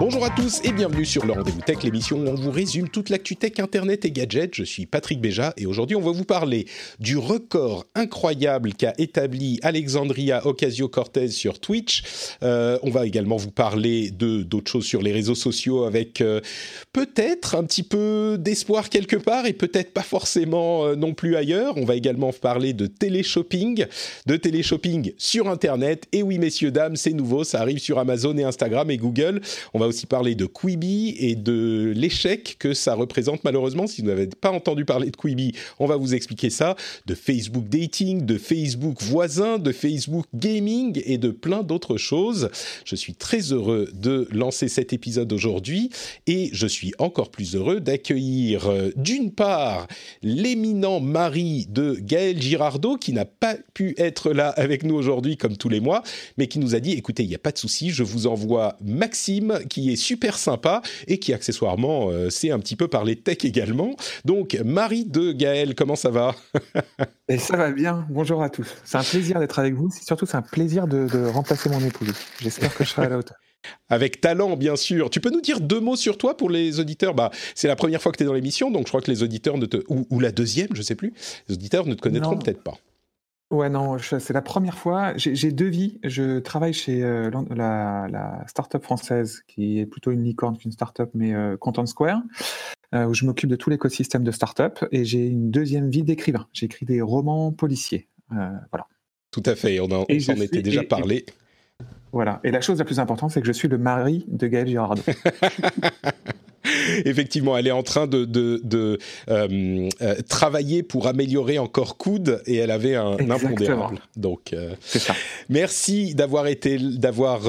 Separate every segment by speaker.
Speaker 1: Bonjour à tous et bienvenue sur le Rendez-vous Tech, l'émission où on vous résume toute l'actu tech, internet et gadgets. Je suis Patrick Béja et aujourd'hui on va vous parler du record incroyable qu'a établi Alexandria Ocasio-Cortez sur Twitch. Euh, on va également vous parler de d'autres choses sur les réseaux sociaux avec euh, peut-être un petit peu d'espoir quelque part et peut-être pas forcément euh, non plus ailleurs. On va également parler de télé-shopping, de télé-shopping sur Internet. Et oui messieurs, dames, c'est nouveau, ça arrive sur Amazon et Instagram et Google. On va aussi parler de Quibi et de l'échec que ça représente malheureusement. Si vous n'avez pas entendu parler de Quibi, on va vous expliquer ça. De Facebook Dating, de Facebook Voisin, de Facebook Gaming et de plein d'autres choses. Je suis très heureux de lancer cet épisode aujourd'hui et je suis encore plus heureux d'accueillir euh, d'une part l'éminent mari de Gaël Girardot qui n'a pas pu être là avec nous aujourd'hui comme tous les mois, mais qui nous a dit écoutez, il n'y a pas de souci, je vous envoie Maxime qui est super sympa et qui accessoirement euh, sait un petit peu parler tech également. Donc Marie de Gaël, comment ça va
Speaker 2: Et ça va bien. Bonjour à tous. C'est un plaisir d'être avec vous. Surtout, c'est un plaisir de, de remplacer mon épouse. J'espère que je serai à la hauteur.
Speaker 1: Avec talent, bien sûr. Tu peux nous dire deux mots sur toi pour les auditeurs? Bah, C'est la première fois que tu es dans l'émission, donc je crois que les auditeurs ne te... Ou, ou la deuxième, je sais plus. Les auditeurs ne te connaîtront peut-être pas.
Speaker 2: Ouais, non, je- c'est la première fois. J'ai j'ai deux vies. Je travaille chez euh, l'en- la, la start-up française, qui est plutôt une licorne qu'une start-up, mais euh, Content Square, euh, où je m'occupe de tout l'écosystème de start-up. Et j'ai une deuxième vie d'écrivain. J'écris des romans policiers. Euh, voilà.
Speaker 1: Tout à fait, on, en-
Speaker 2: Et
Speaker 1: on
Speaker 2: je
Speaker 1: s'en
Speaker 2: suis-
Speaker 1: était déjà
Speaker 2: et-
Speaker 1: parlé.
Speaker 2: Voilà. Et la chose la plus importante, c'est que je suis le mari de Gaël Girardot.
Speaker 1: Effectivement, elle est en train de, de, de, euh, euh, travailler pour améliorer encore Coude et elle avait un impondérable. Donc, euh,
Speaker 2: ça.
Speaker 1: Merci d'avoir été, d'avoir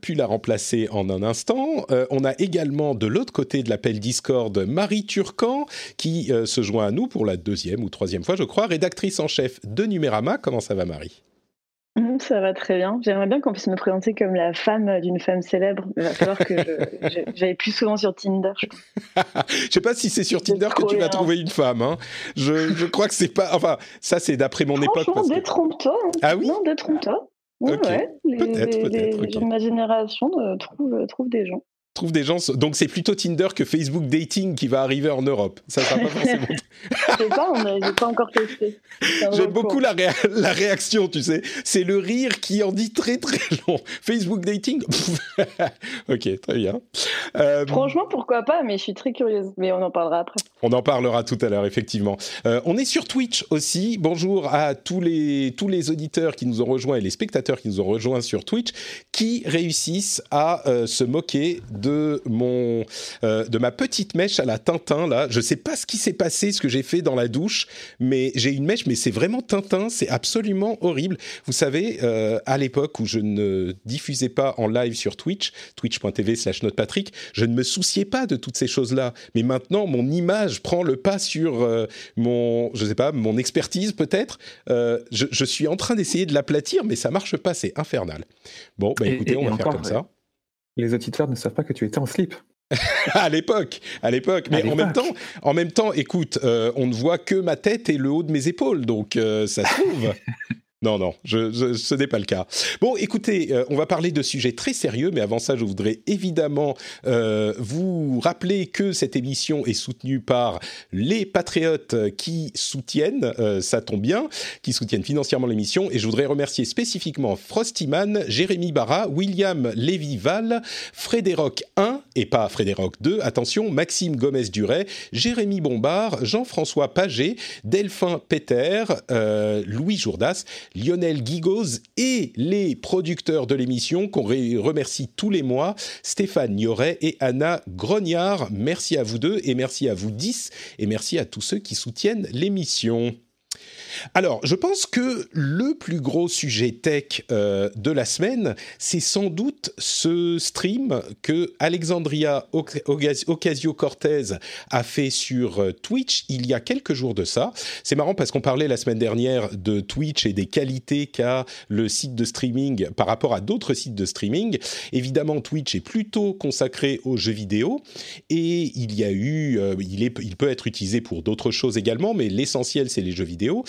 Speaker 1: pu la remplacer en un instant. On a également de l'autre côté de l'appel Discord Marie Turcan qui se joint à nous pour la deuxième ou troisième fois, je crois, rédactrice en chef de Numérama. Comment ça va, Marie?
Speaker 3: Ça va très bien. J'aimerais bien qu'on puisse me présenter comme la femme d'une femme célèbre. Il va falloir que j'aille plus souvent sur Tinder. je.
Speaker 1: Je sais pas si c'est sur Tinder que tu vas trouver une femme. hein. Je, je crois que c'est pas. Enfin, ça c'est d'après mon époque. Parce que...
Speaker 3: détrompe-toi. hein.
Speaker 1: Ah oui?
Speaker 3: Non, détrompe-toi. Ouais. Les,
Speaker 1: Peut-être,
Speaker 3: les-
Speaker 1: peut-être,
Speaker 3: les
Speaker 1: ok.
Speaker 3: gens de ma génération euh, trouvent, trouvent des gens.
Speaker 1: Trouve des gens. Donc c'est plutôt Tinder que Facebook Dating qui va arriver en Europe. Ça sera pas forcément.
Speaker 3: Je sais pas, j'ai pas encore testé.
Speaker 1: J'aime beaucoup la, réa- la réaction, tu sais. C'est le rire qui en dit très très long. Facebook dating Ok, très bien. Euh,
Speaker 3: Franchement, pourquoi pas, mais je suis très curieuse. Mais on en parlera après.
Speaker 1: on en parlera tout à l'heure, effectivement. Euh, on est sur Twitch aussi. Bonjour à tous les, tous les auditeurs qui nous ont rejoints et les spectateurs qui nous ont rejoints sur Twitch qui réussissent à euh, se moquer de, mon, euh, de ma petite mèche à la Tintin. Là. Je sais pas ce qui s'est passé, ce que j'ai fait dans la douche, mais j'ai une mèche, mais c'est vraiment Tintin. C'est absolument horrible. Vous savez, euh, à l'époque où je ne diffusais pas en live sur Twitch, twitch.tv slash notepatrick, je ne me souciais pas de toutes ces choses-là. Mais maintenant, mon image prend le pas sur euh, mon, je sais pas, mon expertise peut-être. Je, je suis en train d'essayer de l'aplatir, mais ça marche pas, c'est infernal. Bon, bah écoutez,
Speaker 2: et-
Speaker 1: on va faire comme ça.
Speaker 2: Les auditeurs ne savent pas que tu étais en slip.
Speaker 1: à l'époque, à l'époque. Mais
Speaker 2: À
Speaker 1: en même temps, en même temps, écoute, euh, on ne voit que ma tête et le haut de mes épaules, donc euh, ça se trouve. Non, non, ce n'est pas le cas. Bon, écoutez, euh, on va parler de sujets très sérieux, mais avant ça, je voudrais évidemment euh, vous rappeler que cette émission est soutenue par les patriotes qui soutiennent, euh, ça tombe bien, qui soutiennent financièrement l'émission, et je voudrais remercier spécifiquement Frostyman, Jérémy Barra, William Lévy-Val, Frédéric 1, et pas Frédéric 2, attention, Maxime Gomez-Duret, Jérémy Bombard, Jean-François Paget, Delphin Peter, Louis Jourdas, Lionel Guigoz et les producteurs de l'émission qu'on remercie tous les mois, Stéphane Nioret et Anna Grognard. Merci à vous deux et merci à vous 10 et merci à tous ceux qui soutiennent l'émission. Alors, je pense que le plus gros sujet tech euh, de la semaine, c'est sans doute ce stream que Alexandria Ocasio-Cortez a fait sur euh, Twitch il y a quelques jours de ça. C'est marrant parce qu'on parlait la semaine dernière de Twitch et des qualités qu'a le site de streaming par rapport à d'autres sites de streaming. Évidemment, Twitch est plutôt consacré aux jeux vidéo et il y a eu, euh, il, peut être utilisé pour d'autres choses également, mais l'essentiel c'est les jeux vidéo.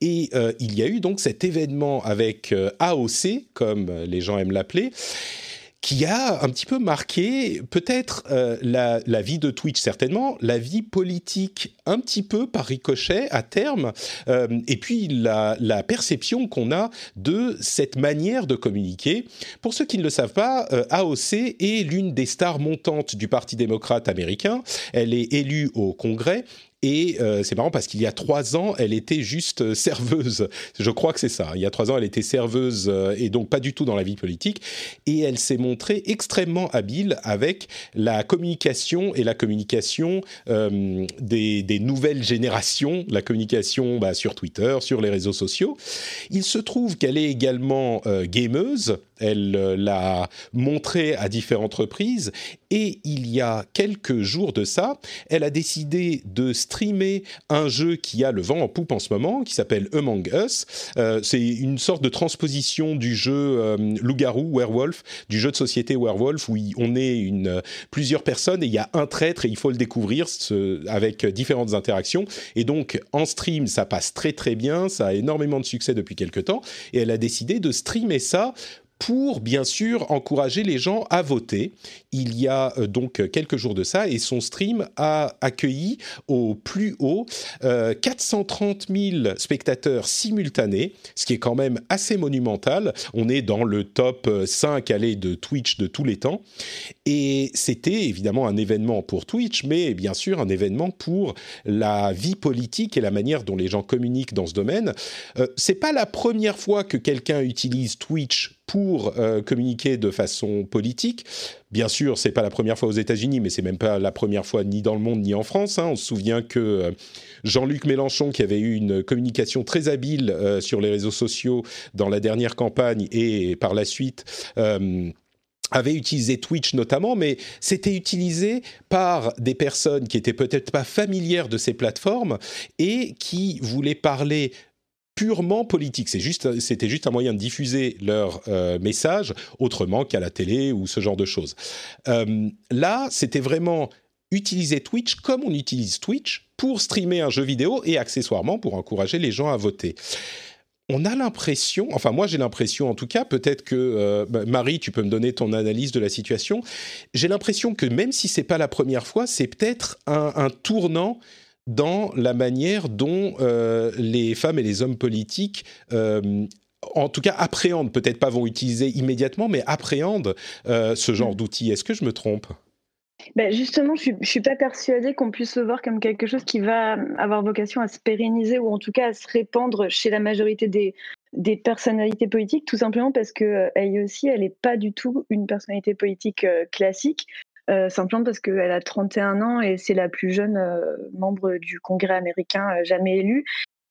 Speaker 1: Et euh, il y a eu donc cet événement avec euh, AOC, comme les gens aiment l'appeler, qui a un petit peu marqué peut-être euh, la, vie de Twitch certainement, la vie politique un petit peu par ricochet à terme, et puis la, la perception qu'on a de cette manière de communiquer. Pour ceux qui ne le savent pas, AOC est l'une des stars montantes du Parti démocrate américain. Elle est élue au Congrès et euh, c'est marrant parce qu'il y a trois ans, elle était juste euh, serveuse. Je crois que c'est ça. Il y a trois ans, elle était serveuse euh, et donc pas du tout dans la vie politique. Et elle s'est montrée extrêmement habile avec la communication et la communication des, des, nouvelles générations, la communication bah, sur Twitter, sur les réseaux sociaux. Il se trouve qu'elle est également gameuse. Elle l'a montré à différentes reprises. Et il y a quelques jours de ça, elle a décidé de streamer un jeu qui a le vent en poupe en ce moment, qui s'appelle Among Us. Euh, c'est une sorte de transposition du jeu euh, Loup-garou, Werewolf, du jeu de société Werewolf, où on est plusieurs personnes et il y a un traître et il faut le découvrir avec différentes interactions. Et donc, en stream, ça passe très très bien, ça a énormément de succès depuis quelques temps. Et elle a décidé de streamer ça pour bien sûr encourager les gens à voter. Il y a euh, donc quelques jours de ça et son stream a accueilli au plus haut 430 euh, 000 spectateurs simultanés, ce qui est quand même assez monumental. On est dans le top 5 euh, allez, de Twitch de tous les temps. Et c'était évidemment un événement pour Twitch, mais bien sûr un événement pour la vie politique et la manière dont les gens communiquent dans ce domaine. Euh, c'est pas la première fois que quelqu'un utilise Twitch pour euh, communiquer de façon politique. Bien sûr, c'est pas la première fois aux États-Unis, mais c'est même pas la première fois ni dans le monde ni en France. Hein. On se souvient que euh, Jean-Luc Mélenchon, qui avait eu une communication très habile euh, sur les réseaux sociaux dans la dernière campagne et par la suite avait utilisé Twitch notamment, mais c'était utilisé par des personnes qui étaient peut-être pas familières de ces plateformes et qui voulaient parler purement politique. C'était juste un moyen de diffuser leur euh, message autrement qu'à la télé ou ce genre de choses. Euh, là, c'était vraiment utiliser Twitch comme on utilise Twitch pour streamer un jeu vidéo et accessoirement pour encourager les gens à voter on a l'impression, enfin moi j'ai l'impression en tout cas, peut-être que euh, bah, Marie, tu peux me donner ton analyse de la situation. J'ai l'impression que même si c'est pas la première fois, c'est peut-être un, tournant dans la manière dont euh, les femmes et les hommes politiques euh, en tout cas, appréhendent, peut-être pas vont utiliser immédiatement, mais appréhendent ce genre mm. d'outils. Est-ce que je me trompe?
Speaker 3: Ben justement, je ne suis pas persuadée qu'on puisse le voir comme quelque chose qui va avoir vocation à se pérenniser ou en tout cas à se répandre chez la majorité des, des personnalités politiques, tout simplement parce que elle aussi, elle n'est pas du tout une personnalité politique classique. Euh, simplement parce qu'elle a 31 ans et c'est la plus jeune euh, membre du Congrès américain euh, jamais élue.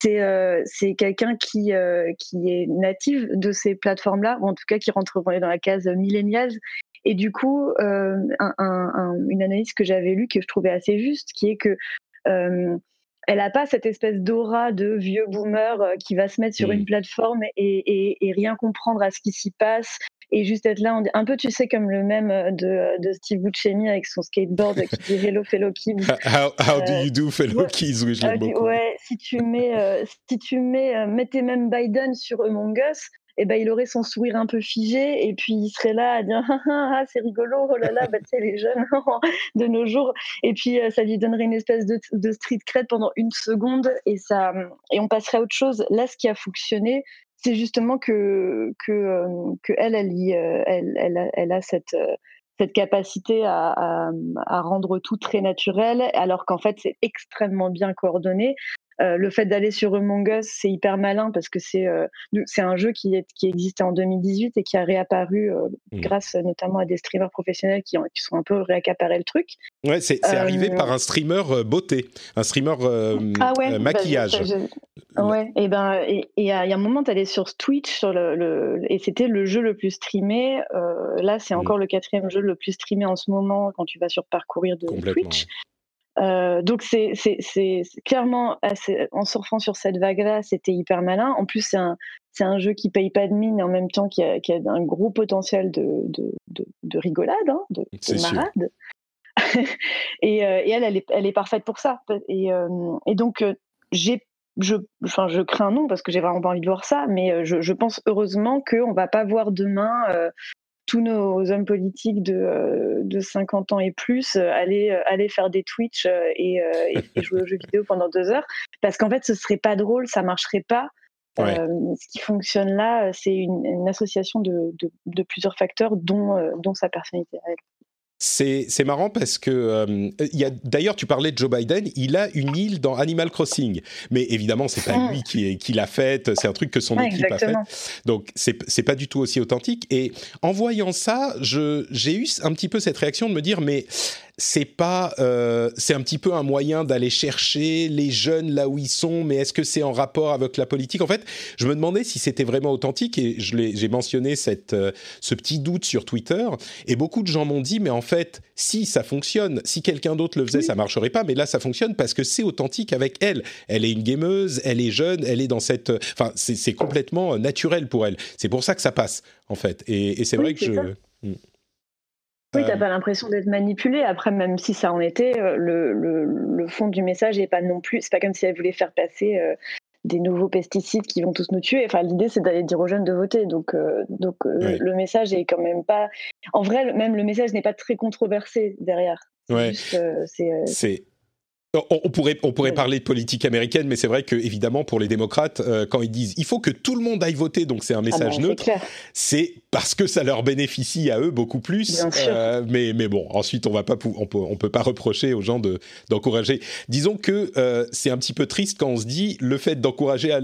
Speaker 3: C'est quelqu'un qui, qui est native de ces plateformes-là, ou en tout cas qui rentre dans la case millennials. Et du coup, une analyse que j'avais lue que je trouvais assez juste, qui est que elle n'a pas cette espèce d'aura de vieux boomer qui va se mettre sur une plateforme et, et, rien comprendre à ce qui s'y passe et juste être là, un peu, tu sais, comme le même euh, de, euh, de Steve Buscemi avec son skateboard qui dit Hello fellow kids.
Speaker 1: How, how do you do fellow kids? Oui, je l'aime beaucoup.
Speaker 3: Ouais, si tu mets, euh, si tu mets, mettais même Biden sur Among Us, eh ben, il aurait son sourire un peu figé et puis il serait là à dire ah, ah, ah c'est rigolo, oh là là, bah, les jeunes de nos jours. Et puis ça lui donnerait une espèce de, de street cred pendant une seconde et, ça, et on passerait à autre chose. Là, ce qui a fonctionné, c'est justement que, que, que elle, elle, euh, elle, elle, elle, a cette, cette capacité à, à, rendre tout très naturel, alors qu'en fait, c'est extrêmement bien coordonné. Euh, le fait d'aller sur Among Us, c'est hyper malin parce que c'est euh, c'est un jeu qui, est, qui existait en 2018 et qui a réapparu euh, mmh. grâce notamment à des streamers professionnels qui, ont, qui sont un peu réaccaparé le truc.
Speaker 1: Ouais, c'est arrivé par un streamer beauté, un streamer ah ouais, bah, maquillage.
Speaker 3: ouais, et ben et il y, a un moment, tu allais sur Twitch sur le, et c'était le jeu le plus streamé. là, c'est mmh. encore le quatrième jeu le plus streamé en ce moment quand tu vas sur parcourir de Twitch. Euh, donc c'est clairement en surfant sur cette vague-là, c'était hyper malin. En plus, c'est un, un, jeu qui paye pas de mine et en même temps qui a, qui a un gros potentiel de, de, de, rigolade, hein, de, marade. et, euh, et, elle, elle est, elle est, parfaite pour ça. Et, euh, et donc j'ai je, enfin, je crains un nom parce que j'ai vraiment pas envie de voir ça, mais je, je pense heureusement qu'on va pas voir demain tous nos hommes politiques de, de 50 ans et plus euh, aller, euh, aller faire des Twitch euh, et, et, jouer aux jeux vidéo pendant deux heures. Parce qu'en fait, ce serait pas drôle, ça marcherait pas. ce qui fonctionne là, c'est une, association de, de, de, plusieurs facteurs, dont, dont sa personnalité à elle.
Speaker 1: C'est marrant parce que euh, il a d'ailleurs tu parlais de Joe Biden, il a une île dans Animal Crossing, mais évidemment c'est pas lui qui, qui l'a faite, c'est un truc que son équipe a fait, donc c'est pas du tout aussi authentique. Et en voyant ça, j'ai eu un petit peu cette réaction de me dire mais c'est pas, euh, c'est un petit peu un moyen d'aller chercher les jeunes là où ils sont, mais est-ce que c'est en rapport avec la politique? En fait, je me demandais si c'était vraiment authentique et j'ai mentionné cette, euh, ce petit doute sur Twitter et beaucoup de gens m'ont dit, mais en fait, si ça fonctionne, si quelqu'un d'autre le faisait, ça marcherait pas, mais là ça fonctionne parce que c'est authentique avec elle. Elle est une gameuse, elle est jeune, elle est dans cette, enfin, c'est complètement naturel pour elle. C'est pour ça que ça passe en fait. Et, c'est vrai que je. Hmm.
Speaker 3: Oui, t'as euh, pas l'impression d'être manipulé. Après, même si ça en était, euh, le, le, fond du message n'est pas non plus. C'est pas comme si elle voulait faire passer euh, des nouveaux pesticides qui vont tous nous tuer. Enfin, l'idée c'est d'aller dire aux jeunes de voter. Donc, donc le message est quand même pas. En vrai, même le message n'est pas très controversé derrière.
Speaker 1: Ouais. c'est on pourrait, on pourrait parler de politique américaine, mais c'est vrai que évidemment pour les démocrates, euh, quand ils disent il faut que tout le monde aille voter, donc c'est un ah message neutre, c'est parce que ça leur bénéficie à eux beaucoup plus. Euh, mais, mais bon, ensuite on va pas, on peut, on peut pas reprocher aux gens de d'encourager. Disons que euh, c'est un petit peu triste quand on se dit le fait d'encourager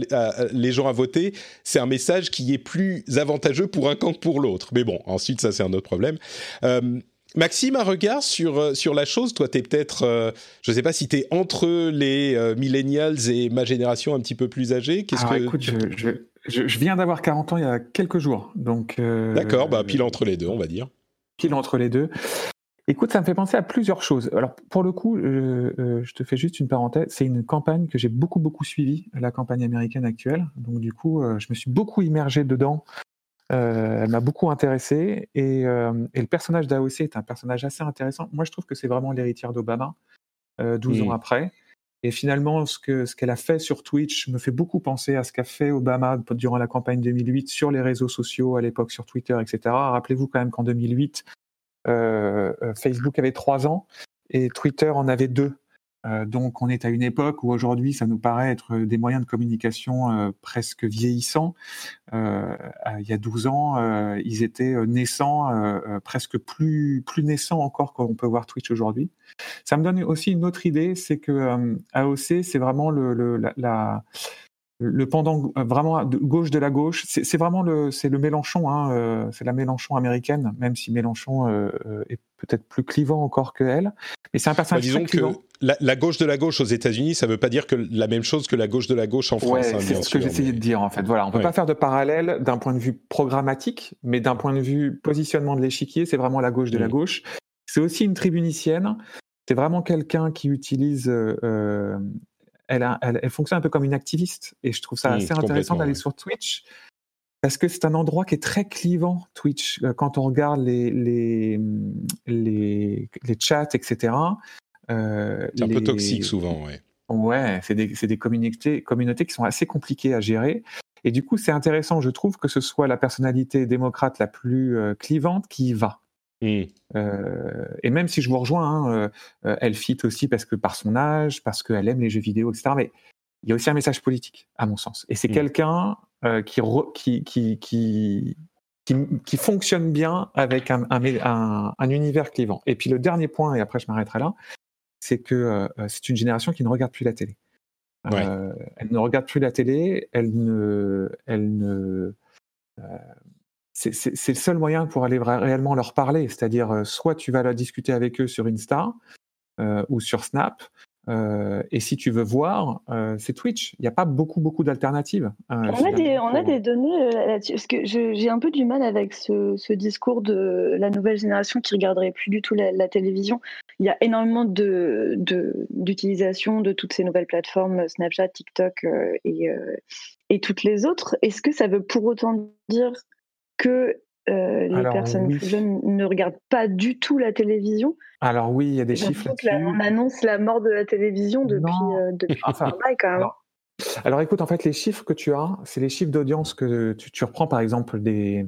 Speaker 1: les gens à voter, c'est un message qui est plus avantageux pour un camp que pour l'autre. Mais bon, ensuite ça c'est un autre problème. Maxime, un regard sur, euh, sur la chose? Toi, tu es peut-être, euh, je ne sais pas si tu es entre les euh, millennials et ma génération un petit peu plus âgée.
Speaker 2: Qu'est-ce que... écoute, je, je, viens d'avoir 40 ans il y a quelques jours. donc.
Speaker 1: D'accord, bah, pile entre les deux, on va dire.
Speaker 2: Pile entre les deux. Écoute, ça me fait penser à plusieurs choses. Alors, pour le coup, je te fais juste une parenthèse. C'est une campagne que j'ai beaucoup, beaucoup suivie, la campagne américaine actuelle. Donc, du coup, je me suis beaucoup immergé dedans euh, elle m'a beaucoup intéressé et, euh, le personnage d'AOC est un personnage assez intéressant. Moi, je trouve que c'est vraiment l'héritière d'Obama, euh, 12 ans hmm. après. Et finalement, ce qu'elle a fait sur Twitch me fait beaucoup penser à ce qu'a fait Obama durant la campagne 2008 sur les réseaux sociaux, à l'époque sur Twitter, etc. Rappelez-vous quand même qu'en 2008, euh, Facebook avait 3 ans et Twitter en avait 2 donc on est à une époque où aujourd'hui ça nous paraît être des moyens de communication euh, presque vieillissants. Euh, il y a 12 ans, ils étaient naissants, presque plus, plus naissants encore qu'on peut voir Twitch aujourd'hui. Ça me donne aussi une autre idée, c'est que AOC, c'est vraiment le, la, le pendant vraiment gauche de la gauche. C'est vraiment le, c'est le Mélenchon, hein, c'est la Mélenchon américaine, même si Mélenchon est peut-être plus clivant encore que elle. Mais c'est un personnage bah, disons
Speaker 1: que la, gauche de la gauche aux États-Unis, ça ne veut pas dire que la même chose que la gauche de la gauche en France.
Speaker 2: Hein, c'est ce que j'essayais de dire en fait. Voilà, on peut pas faire de parallèle d'un point de vue programmatique, mais d'un point de vue positionnement de l'échiquier, c'est vraiment la gauche de la mm. gauche. C'est aussi une tribunicienne. C'est vraiment quelqu'un qui utilise. Euh, euh, elle, elle, fonctionne un peu comme une activiste, et je trouve ça mm, assez intéressant d'aller sur Twitch parce que c'est un endroit qui est très clivant, Twitch, euh, quand on regarde les, les, les, les chats, etc.
Speaker 1: Euh, c'est un peu toxique souvent, ouais.
Speaker 2: Ouais, c'est des, des communautés, communautés qui sont assez compliquées à gérer. Et du coup, c'est intéressant, je trouve, que ce soit la personnalité démocrate la plus euh, clivante qui y va. Mmh. Euh, et même si je vous rejoins, hein, euh, elle fit aussi parce que par son âge, parce qu'elle aime les jeux vidéo, etc. Mais il y a aussi un message politique, à mon sens. Et c'est mmh. quelqu'un euh, qui, qui, qui, qui, qui, fonctionne bien avec un, un, un, univers clivant. Et puis le dernier point, et après je m'arrêterai là, c'est que euh, c'est une génération qui ne regarde plus la télé. elle ne regarde plus la télé, elle ne, elle ne, c'est le seul moyen pour aller réellement leur parler. C'est-à-dire, euh, soit tu vas la discuter avec eux sur Insta euh, ou sur Snap, euh, et si tu veux voir, c'est Twitch. Il n'y a pas beaucoup, beaucoup d'alternatives.
Speaker 3: on, a des, on a des données là-dessus. Parce que j'ai un peu du mal avec ce, discours de la nouvelle génération qui regarderait plus du tout la, télévision. Il y a énormément d'utilisation de, de, toutes ces nouvelles plateformes, Snapchat, TikTok et, et toutes les autres. Est-ce que ça veut pour autant dire que euh, les personnes plus jeunes ne regardent pas du tout la télévision.
Speaker 2: Alors oui, il y a des chiffres.
Speaker 3: on annonce la mort de la télévision depuis, euh, depuis enfin, quand même.
Speaker 2: Alors, écoute, en fait, les chiffres que tu as, c'est les chiffres d'audience que tu, reprends, par exemple, des,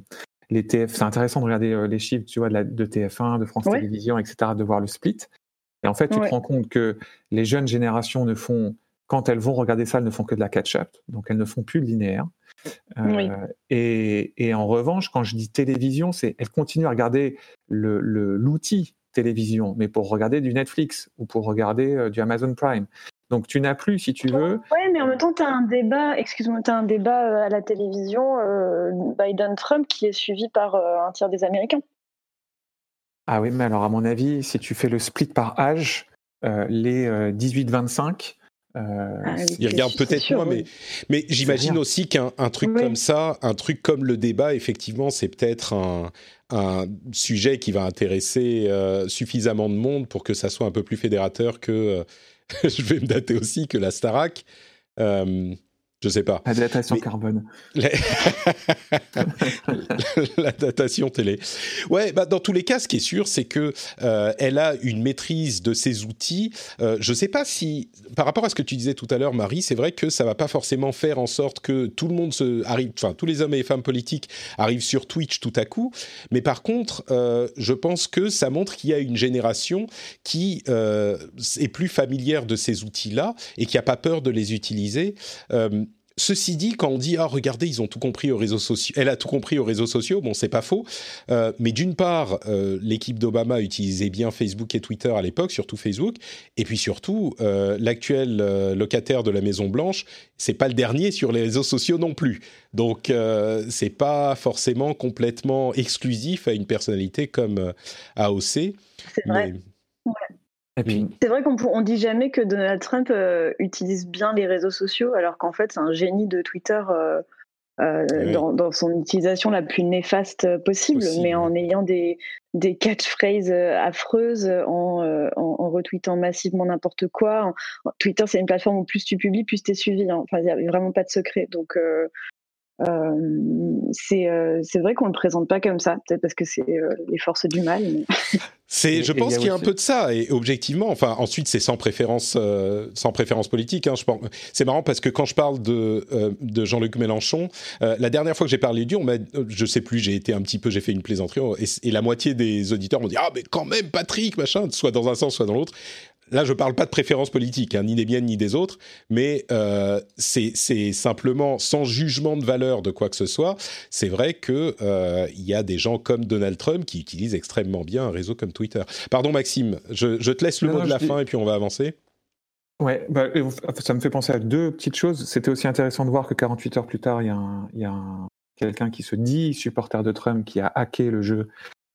Speaker 2: les TF. C'est intéressant de regarder euh, les chiffres, tu vois, de, la, de TF1, de France Télévisions, etc., de voir le split. Et en fait, tu te rends compte que les jeunes générations ne font, quand elles vont regarder ça, elles ne font que de la catch-up, donc elles ne font plus de linéaire. Euh, et, en revanche, quand je dis télévision, c'est elle continue à regarder l'outil télévision, mais pour regarder du Netflix ou pour regarder euh, du Amazon Prime. Donc tu n'as plus, si tu veux.
Speaker 3: Oui, mais en même temps, tu as un débat, excuse-moi, tu as un débat euh, à la télévision, Biden-Trump, qui est suivi par un tiers des Américains.
Speaker 2: Ah oui, mais alors à mon avis, si tu fais le split par âge, les 18-25,
Speaker 1: euh, ah il regarde peut-être moins, mais, mais j'imagine aussi qu'un truc comme ça, un truc comme le débat, effectivement, c'est peut-être un, un, sujet qui va intéresser euh, suffisamment de monde pour que ça soit un peu plus fédérateur que, euh, je vais me dater aussi, que la Starac. Je sais pas.
Speaker 2: La datation carbone.
Speaker 1: La... datation télé. Ouais, bah dans tous les cas, ce qui est sûr, c'est que euh, elle a une maîtrise de ses outils. Euh, je sais pas si, par rapport à ce que tu disais tout à l'heure, Marie, c'est vrai que ça va pas forcément faire en sorte que tout le monde se arrive, enfin tous les hommes et les femmes politiques arrivent sur Twitch tout à coup. Mais par contre, euh, je pense que ça montre qu'il y a une génération qui euh, est plus familière de ces outils-là et qui a pas peur de les utiliser. Ceci dit, quand on dit ah regardez ils ont tout compris aux réseaux sociaux, elle a tout compris aux réseaux sociaux, bon c'est pas faux, euh, mais d'une part euh, l'équipe d'Obama utilisait bien Facebook et Twitter à l'époque, surtout Facebook, et puis surtout euh, l'actuel locataire de la Maison Blanche, c'est pas le dernier sur les réseaux sociaux non plus, donc c'est pas forcément complètement exclusif à une personnalité comme AOC.
Speaker 3: C'est vrai. C'est vrai qu'on ne dit jamais que Donald Trump euh, utilise bien les réseaux sociaux, alors qu'en fait, c'est un génie de Twitter euh, euh, dans, son utilisation la plus néfaste possible, mais en ayant des, des catchphrases affreuses, en, en, retweetant massivement n'importe quoi. Twitter, c'est une plateforme où plus tu publies, plus tu es suivi. Hein. Enfin, il n'y a vraiment pas de secret. Donc, euh, euh, c'est vrai qu'on ne le présente pas comme ça, peut-être parce que c'est euh, les forces du mal.
Speaker 1: C'est, je pense qu'il y a un peu de ça, et objectivement, enfin, ensuite c'est sans préférence, sans préférence politique. Hein, je pense, c'est marrant parce que quand je parle de de Jean-Luc Mélenchon, la dernière fois que j'ai parlé du, on je sais plus, j'ai été un petit peu, j'ai fait une plaisanterie, et, et la moitié des auditeurs m'ont dit ah mais quand même Patrick machin, soit dans un sens, soit dans l'autre là, je ne parle pas de préférence politique, hein, ni des miennes ni des autres, mais euh, c'est simplement sans jugement de valeur de quoi que ce soit. C'est vrai qu'il euh, y a des gens comme Donald Trump qui utilisent extrêmement bien un réseau comme Twitter. Pardon, Maxime, je, te laisse le mot de la fin et puis on va avancer.
Speaker 2: Ouais, bah, ça me fait penser à deux petites choses. C'était aussi intéressant de voir que 48 heures plus tard, il y a, quelqu'un qui se dit supporter de Trump qui a hacké le jeu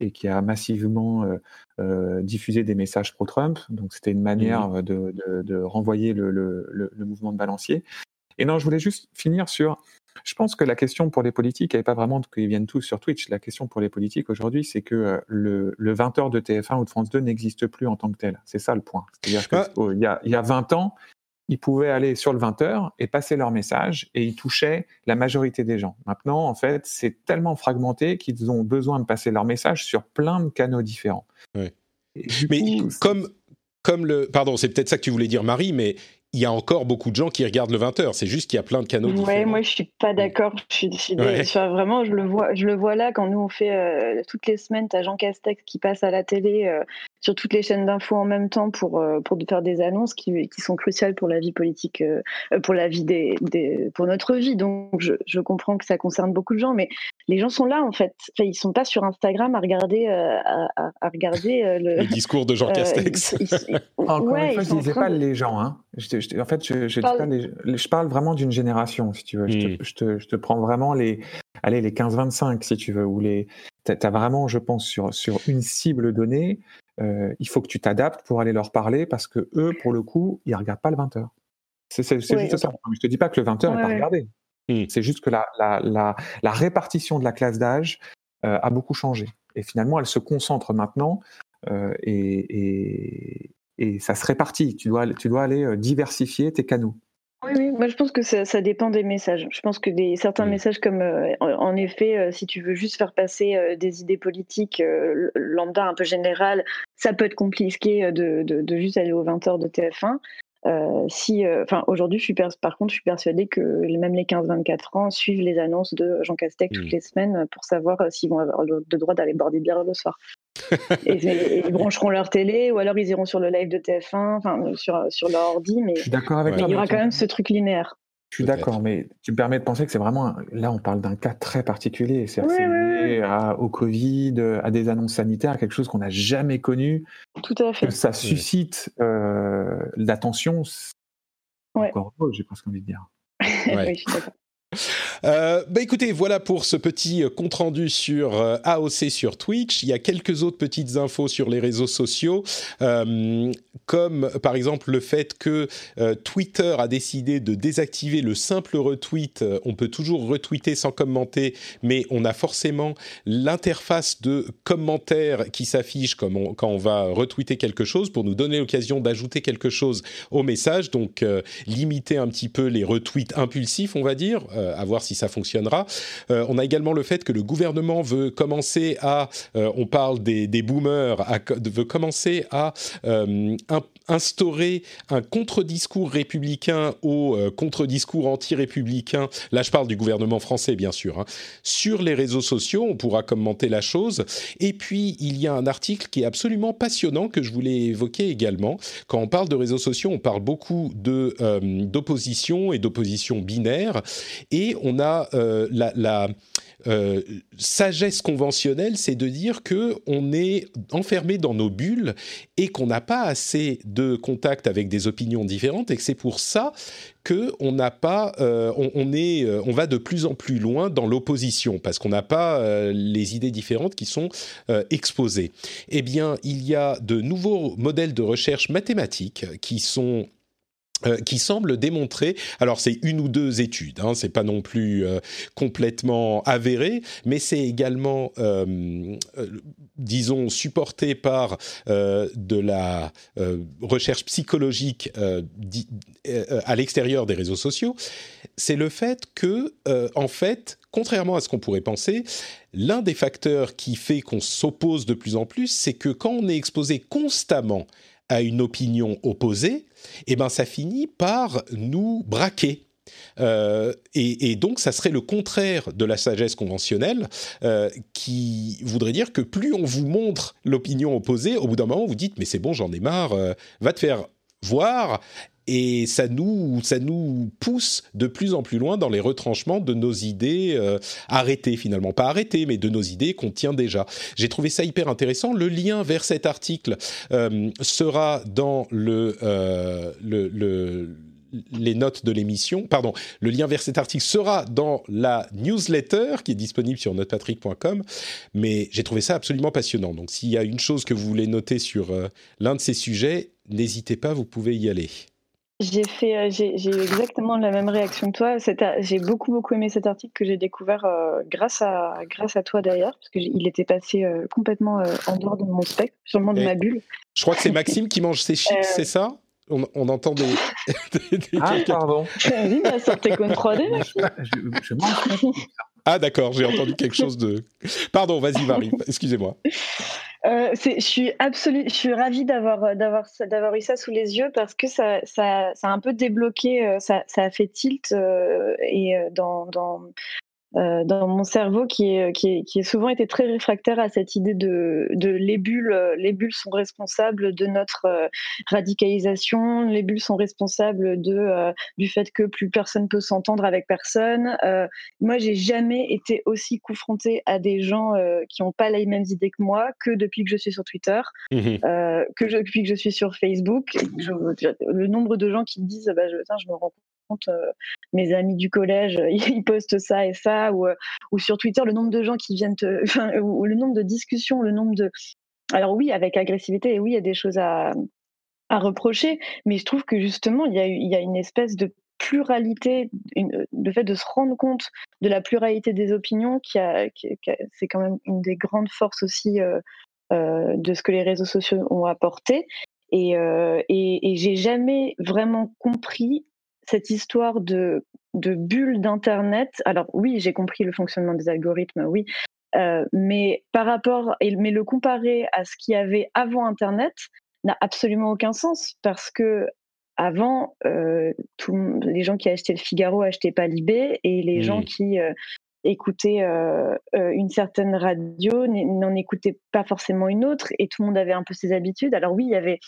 Speaker 2: et qui a massivement euh, diffusé des messages pro-Trump. Donc c'était une manière mmh de, de, renvoyer le, le, le, mouvement de balancier. Et non, je voulais juste finir sur. Je pense que la question pour les politiques, elle n'est pas vraiment qu'ils viennent tous sur Twitch. La question pour les politiques aujourd'hui, c'est que le, le 20h de TF1 ou de France 2 n'existe plus en tant que tel. C'est ça le point. C'est-à-dire qu'il ah. y, a, il y a 20 ans, ils pouvaient aller sur le 20h et passer leur message et ils touchaient la majorité des gens. Maintenant, en fait, c'est tellement fragmenté qu'ils ont besoin de passer leur message sur plein de canaux différents.
Speaker 1: Mais comme, comme le... Pardon, c'est peut-être ça que tu voulais dire, Marie, mais il y a encore beaucoup de gens qui regardent le 20h. C'est juste qu'il y a plein de canaux
Speaker 3: ouais, moi je suis pas d'accord. Je suis, vraiment, je le vois, je le vois là quand nous on fait euh, toutes les semaines, as Jean Castex qui passe à la télé euh, sur toutes les chaînes d'infos en même temps pour euh, pour faire des annonces qui, qui, sont cruciales pour la vie politique, pour la vie des, des, pour notre vie. Donc je, je, comprends que ça concerne beaucoup de gens, mais les gens sont là en fait. Enfin, ils sont pas sur Instagram à regarder, euh, à, regarder euh,
Speaker 1: le... discours de Jean Castex.
Speaker 2: Encore une fois, je disais pas les gens. Hein. en fait, je, je, parle... je, parle vraiment d'une génération, si tu veux. Je, te, hmm. te, prends vraiment les, allez, les 15-25, si tu veux, ou les. T'as vraiment, je pense, sur, sur une cible donnée, il faut que tu t'adaptes pour aller leur parler parce que eux, pour le coup, ils regardent pas le 20h. C'est juste ça. Je te dis pas que le 20h n'est pas regardé. Mmh. C'est juste que la, la, la, la, répartition de la classe d'âge euh, a beaucoup changé. Et finalement, elle se concentre maintenant euh, et, et, et, ça se répartit. Tu dois, tu dois aller euh, diversifier tes canaux.
Speaker 3: Oui, oui, moi je pense que ça, ça dépend des messages. Je pense que des, certains mmh. messages comme, en, effet, si tu veux juste faire passer des idées politiques lambda un peu générales, ça peut être compliqué de, de, de juste aller aux 20h de TF1. Euh, si, euh, enfin, aujourd'hui, je suis par contre, je suis persuadée que même les 15-24 ans suivent les annonces de Jean Castex toutes mmh. les semaines pour savoir euh, s'ils vont avoir le, droit d'aller boire des bières le soir. et, ils brancheront leur télé ou alors ils iront sur le live de TF1, enfin sur, sur leur ordi, mais il y aura quand même ce truc linéaire.
Speaker 2: Je suis d'accord, mais tu me permets de penser que c'est vraiment. Là, on parle d'un cas très particulier. C'est lié au Covid, à des annonces sanitaires, quelque chose qu'on n'a jamais connu.
Speaker 3: Tout à fait.
Speaker 2: ça suscite euh, l'attention.
Speaker 3: Ouais.
Speaker 2: Encore j'ai presque envie de dire.
Speaker 3: oui, je suis d'accord.
Speaker 1: Euh, bah écoutez, voilà pour ce petit euh, compte rendu sur euh, AOC sur Twitch. Il y a quelques autres petites infos sur les réseaux sociaux, comme par exemple le fait que Twitter a décidé de désactiver le simple retweet. On peut toujours retweeter sans commenter, mais on a forcément l'interface de commentaire qui s'affiche quand on va retweeter quelque chose pour nous donner l'occasion d'ajouter quelque chose au message. Donc limiter un petit peu les retweets impulsifs, on va dire euh, à voir si ça fonctionnera. Euh, on a également le fait que le gouvernement veut commencer à, euh, on parle des, boomers, veut commencer à instaurer un contre-discours républicain au contre-discours anti-républicain. Là, je parle du gouvernement français, bien sûr. Hein. Sur les réseaux sociaux, on pourra commenter la chose. Et puis, il y a un article qui est absolument passionnant que je voulais évoquer également. Quand on parle de réseaux sociaux, on parle beaucoup d'opposition et d'opposition binaire. Et on a euh, la, euh, sagesse conventionnelle, c'est de dire que on est enfermé dans nos bulles et qu'on n'a pas assez de contact avec des opinions différentes et que c'est pour ça que on n'a pas, euh, on, est, on va de plus en plus loin dans l'opposition parce qu'on n'a pas les idées différentes qui sont exposées. Eh bien, il y a de nouveaux modèles de recherche mathématiques qui sont euh, qui semble démontrer, alors c'est une ou deux études, hein, c'est pas non plus euh, complètement avéré, mais c'est également, euh, disons, supporté par de la recherche psychologique à l'extérieur des réseaux sociaux. C'est le fait que, en fait, contrairement à ce qu'on pourrait penser, l'un des facteurs qui fait qu'on s'oppose de plus en plus, c'est que quand on est exposé constamment à une opinion opposée, eh ben ça finit par nous braquer. Euh, et, donc, ça serait le contraire de la sagesse conventionnelle, euh, qui voudrait dire que plus on vous montre l'opinion opposée, au bout d'un moment, vous dites mais c'est bon, j'en ai marre, euh, va te faire voir et ça nous, ça nous pousse de plus en plus loin dans les retranchements de nos idées euh, arrêtées finalement. Pas arrêtées, mais de nos idées qu'on tient déjà. J'ai trouvé ça hyper intéressant. Le lien vers cet article euh, sera dans euh, le, le les notes de l'émission, pardon, le lien vers cet article sera dans la newsletter qui est disponible sur notepatrick.com, mais j'ai trouvé ça absolument passionnant. Donc s'il y a une chose que vous voulez noter sur l'un de ces sujets, n'hésitez pas, vous pouvez y aller.
Speaker 3: J'ai fait, euh, j'ai eu exactement la même réaction que toi. J'ai beaucoup beaucoup aimé cet article que j'ai découvert euh, grâce à grâce à toi d'ailleurs, parce qu'il était passé euh, complètement en dehors de mon spectre, sûrement de ma bulle.
Speaker 1: Je crois que c'est Maxime qui mange ses chips, c'est ça? On, on, entend des.
Speaker 2: ah pardon.
Speaker 3: Vas-y, bah, sortez comme 3D.
Speaker 2: je, je mange
Speaker 1: ah d'accord, j'ai entendu quelque chose de. Pardon, vas-y Marie, excusez-moi.
Speaker 3: Euh, je suis absolu, je suis ravie d'avoir d'avoir d'avoir eu ça sous les yeux parce que ça ça, ça a un peu débloqué, euh, ça, ça a fait tilt euh, et dans, dans euh, dans mon cerveau qui est, qui, est, qui est souvent été très réfractaire à cette idée de, de les bulles. Euh, les bulles sont responsables de notre euh, radicalisation. Les bulles sont responsables de du fait que plus personne peut s'entendre avec personne. Euh, moi, j'ai jamais été aussi confrontée à des gens qui n'ont pas les mêmes idées que moi que depuis que je suis sur Twitter, mmh que depuis que je suis sur Facebook. le nombre de gens qui me disent, bah, je, je me rends euh, mes amis du collège, ils postent ça et ça, ou, euh, ou sur Twitter, le nombre de gens qui viennent, te, ou le nombre de discussions, le nombre de... Alors oui, avec agressivité, oui, il y a des choses à, reprocher, mais je trouve que justement, il y a, une espèce de pluralité, le fait de se rendre compte de la pluralité des opinions, qui, a, c'est quand même une des grandes forces aussi euh, de ce que les réseaux sociaux ont apporté. Et, et, et j'ai jamais vraiment compris cette histoire de, de bulle d'Internet, alors oui, j'ai compris le fonctionnement des algorithmes, oui, euh, mais par rapport, mais le comparer à ce qu'il y avait avant Internet n'a absolument aucun sens parce que avant, euh, les gens qui achetaient le Figaro achetaient pas Libé et les gens qui euh, écoutaient une certaine radio n'en écoutaient pas forcément une autre et tout le monde avait un peu ses habitudes. Alors oui, il y avait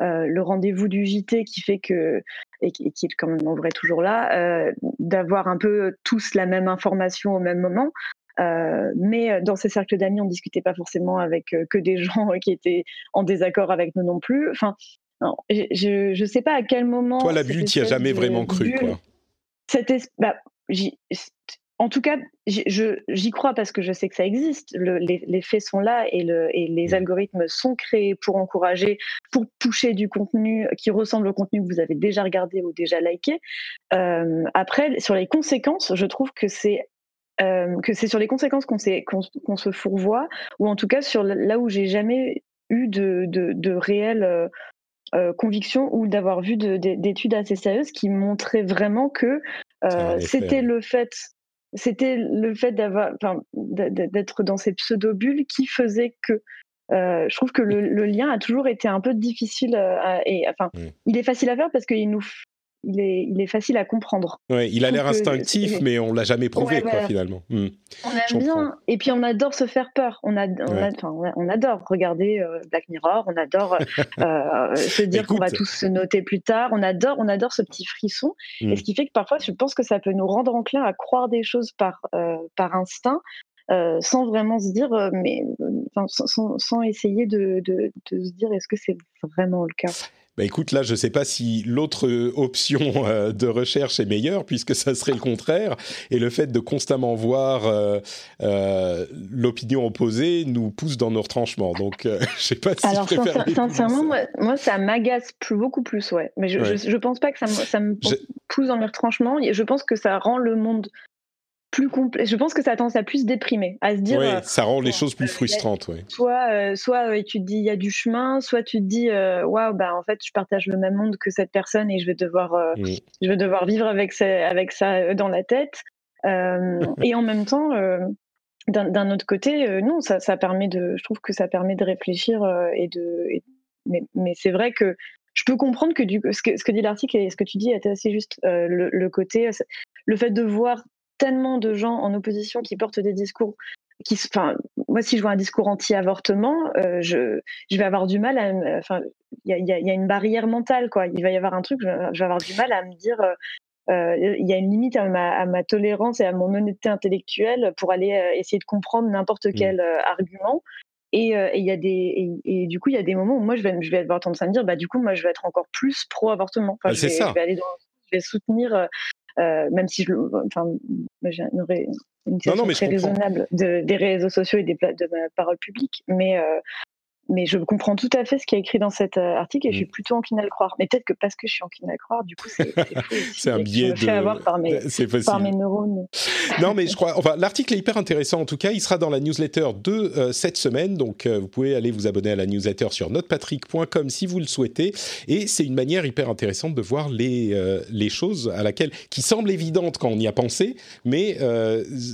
Speaker 3: euh, le rendez-vous du JT qui fait que, et qui, est quand même en vrai toujours là, euh, d'avoir un peu tous la même information au même moment. Euh, mais dans ces cercles d'amis, on discutait pas forcément avec que des gens qui étaient en désaccord avec nous non plus. Enfin, je ne sais pas à quel moment.
Speaker 1: Toi, la bulle, tu as jamais vraiment cru, quoi.
Speaker 3: bah, en tout cas, j'y crois parce que je sais que ça existe. les, faits sont là et, les mmh. algorithmes sont créés pour encourager, pour toucher du contenu qui ressemble au contenu que vous avez déjà regardé ou déjà liké. Euh, après, sur les conséquences, je trouve que c'est euh, que c'est sur les conséquences qu'on se fourvoie, ou en tout cas sur là où j'ai jamais eu de, de, réelles euh, convictions ou d'avoir vu d'études assez sérieuses qui montraient vraiment que c'était le fait c'était le fait d'avoir, d'être dans ces pseudo-bulles qui faisait que euh, je trouve que le, lien a toujours été un peu difficile euh, et enfin, mmh. il est facile à faire parce qu'il nous il est, il est facile à comprendre.
Speaker 1: Ouais, il a l'air instinctif, mais on l'a jamais prouvé, quoi, finalement. Hmm.
Speaker 3: On aime bien, et puis on adore se faire peur. On, a, on, adore regarder euh, Black Mirror, on adore euh, euh, se dire qu'on va tous se noter plus tard. On adore, on adore ce petit frisson. Et hmm. ce qui fait que parfois, je pense que ça peut nous rendre enclin à croire des choses par, par instinct. sans vraiment se dire, mais sans, sans, essayer de, de, de se dire est-ce que c'est vraiment le cas?
Speaker 1: Bah écoute, là, je ne sais pas si l'autre euh, option euh, de recherche est meilleure, puisque ça serait le contraire. Et le fait de constamment voir euh, l'opinion opposée nous pousse dans nos retranchements. Donc, je ne sais pas si
Speaker 3: Alors, sincèrement, moi, ça m'agace beaucoup plus, ouais. Mais je ne pense pas que ça me, ça me pousse dans mes retranchements. Je pense que ça rend le monde plus complet. Je pense que ça a tendance à plus déprimer, à se dire.
Speaker 1: Oui, euh, ça rend les choses plus frustrantes, oui.
Speaker 3: Soit, euh, soit euh, tu te dis il y a du chemin, soit tu te dis waouh, bah en fait je partage le même monde que cette personne et je vais devoir, je vais devoir vivre avec ça, avec ça dans la tête. et en même temps, d'un autre côté, non, ça, ça, permet de, je trouve que ça permet de réfléchir et de. mais, mais c'est vrai que je peux comprendre que, du, ce, que ce que dit l'article et ce que tu dis est assez juste. le, le, côté, le fait de voir tellement de gens en opposition qui portent des discours qui, enfin, moi, si je vois un discours anti-avortement, euh, je, je vais avoir du mal à, enfin, il y a, y a, une barrière mentale, quoi. Il va y avoir un truc, je, vais avoir du mal à me dire, euh, euh, il y a une limite à ma, à ma, tolérance et à mon honnêteté intellectuelle pour aller essayer de comprendre n'importe mmh. quel argument. Et il y a des, et, du coup, il y a des moments où moi, je vais, je vais avoir tendance à me dire, bah, du coup, moi, je vais être encore plus pro-avortement.
Speaker 1: Enfin, bah,
Speaker 3: je, vais,
Speaker 1: ça.
Speaker 3: je vais aller dans, je vais soutenir euh, même si je, enfin, j'ai une, une très raisonnable de, des réseaux sociaux et des, de ma parole publique, mais euh, mais je comprends tout à fait ce qui est écrit dans cet euh, article et je suis mm. plutôt encline à le croire. Mais peut-être que parce que je suis encline à le croire, du coup, c'est
Speaker 1: C'est un biais de.
Speaker 3: avoir par mes, par mes neurones.
Speaker 1: non, mais je crois. Enfin, l'article est hyper intéressant. En tout cas, il sera dans la newsletter de euh, cette semaine. Donc, euh, vous pouvez aller vous abonner à la newsletter sur notrepatrick.com si vous le souhaitez. Et c'est une manière hyper intéressante de voir les les choses à laquelle qui semblent évidentes quand on y a pensé, mais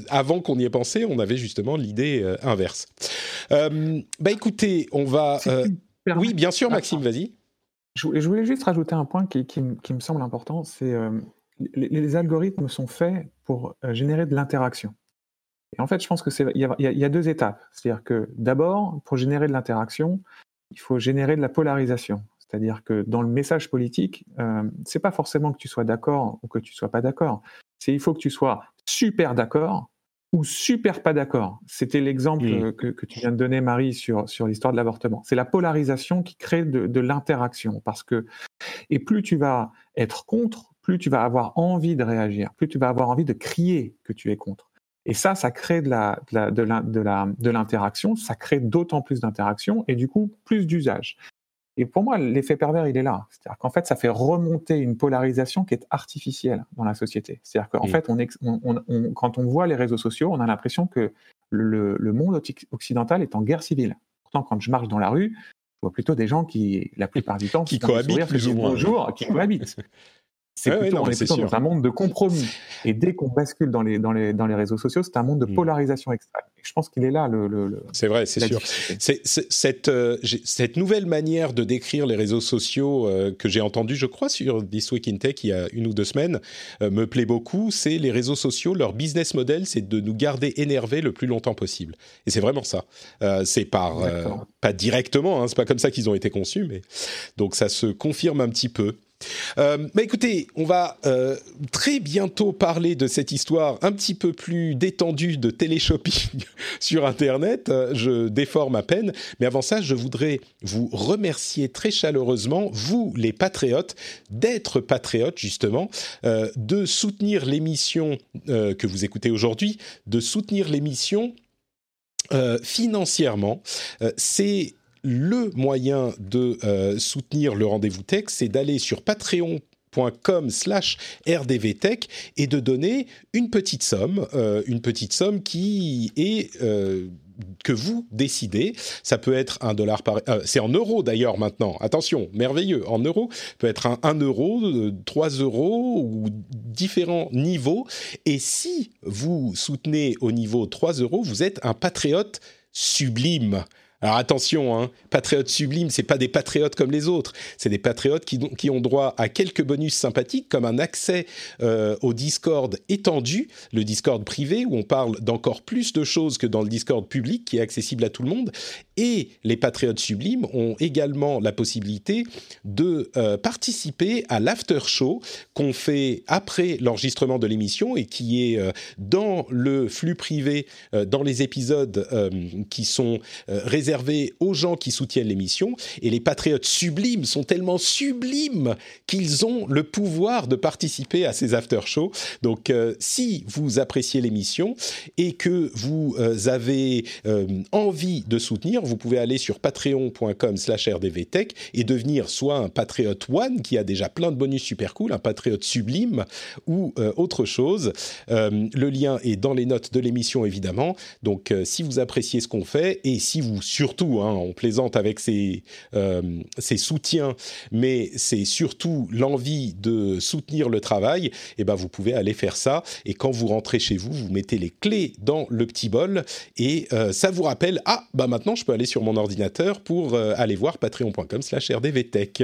Speaker 1: avant qu'on y ait pensé, on avait justement l'idée inverse. bah, écoutez, on va. Euh, oui, bien sûr, Maxime, vas-y.
Speaker 2: Je, voulais juste rajouter un point qui, me semble important, c'est euh, les, algorithmes sont faits pour euh, générer de l'interaction. Et en fait, je pense que c'est il y, y, a deux étapes. C'est-à-dire que d'abord, pour générer de l'interaction, il faut générer de la polarisation. C'est-à-dire que dans le message politique, euh, c'est pas forcément que tu sois d'accord ou que tu sois pas d'accord. C'est il faut que tu sois super d'accord ou super pas d'accord. C'était l'exemple mmh. que, que, tu viens de donner, Marie, sur, sur l'histoire de l'avortement. C'est la polarisation qui crée de, de l'interaction. Parce que, et plus tu vas être contre, plus tu vas avoir envie de réagir, plus tu vas avoir envie de crier que tu es contre. Et ça, ça crée de la, de la, de l'interaction, ça crée d'autant plus d'interaction et du coup plus d'usage. Et pour moi, l'effet pervers, il est là. C'est-à-dire qu'en fait, ça fait remonter une polarisation qui est artificielle dans la société. C'est-à-dire qu'en fait, on, quand on voit les réseaux sociaux, on a l'impression que le, monde occidental est en guerre civile. Pourtant, quand je marche dans la rue, je vois plutôt des gens qui, la plupart du temps,
Speaker 1: qui cohabitent plus ou moins.
Speaker 2: Bonjour, qui cohabitent. C'est plutôt, on est plutôt dans un monde de compromis. Et dès qu'on bascule dans les, dans, les, dans les réseaux sociaux, c'est un monde de hmm. polarisation extrême. Et je pense qu'il est là le. le,
Speaker 1: c'est vrai, c'est sûr. Cette, euh, cette nouvelle manière de décrire les réseaux sociaux euh, que j'ai entendu, je crois, sur This Week in Tech il y a une ou deux semaines, euh, me plaît beaucoup. C'est les réseaux sociaux, leur business model, c'est de nous garder énervés le plus longtemps possible. Et c'est vraiment ça. c'est par. pas directement, hein, c'est pas comme ça qu'ils ont été conçus, mais. Donc ça se confirme un petit peu. Euh, bah écoutez, on va euh, très bientôt parler de cette histoire un petit peu plus détendue de téléshopping sur Internet. Euh, je déforme à peine, mais avant ça, je voudrais vous remercier très chaleureusement, vous les patriotes, d'être patriotes justement, de soutenir l'émission que vous écoutez aujourd'hui, de soutenir l'émission financièrement. c'est le moyen de euh, soutenir le rendez-vous tech, c'est d'aller sur patreon.com slash rdvtech et de donner une petite somme, euh, une petite somme qui est euh, que vous décidez. Ça peut être un dollar par... c'est en euros d'ailleurs maintenant. Attention, merveilleux. En euros, peut être un 1 euro, 3 euros ou différents niveaux. Et si vous soutenez au niveau 3 euros, vous êtes un patriote sublime. Alors attention, hein, patriotes sublimes, c'est pas des patriotes comme les autres, c'est des patriotes qui, ont droit à quelques bonus sympathiques comme un accès euh, au Discord étendu, le Discord privé où on parle d'encore plus de choses que dans le Discord public qui est accessible à tout le monde. Et les patriotes sublimes ont également la possibilité de euh, participer à l'after show qu'on fait après l'enregistrement de l'émission et qui est euh, dans le flux privé, dans les épisodes qui sont réservés aux gens qui soutiennent l'émission. Et les patriotes sublimes sont tellement sublimes qu'ils ont le pouvoir de participer à ces after-shows. Donc, euh, si vous appréciez l'émission et que vous euh, avez euh, envie de soutenir, vous pouvez aller sur patreon.com slash rdvtech et devenir soit un patriote one qui a déjà plein de bonus super cool, un patriote sublime ou autre chose. le lien est dans les notes de l'émission, évidemment. Donc, si vous appréciez ce qu'on fait et si vous surtout, hein, on plaisante avec ses, euh, soutiens, mais c'est surtout l'envie de soutenir le travail, et eh ben vous pouvez aller faire ça. Et quand vous rentrez chez vous, vous mettez les clés dans le petit bol et euh, ça vous rappelle ah bah maintenant je peux aller sur mon ordinateur pour euh, aller voir patreon.com/rdvtech.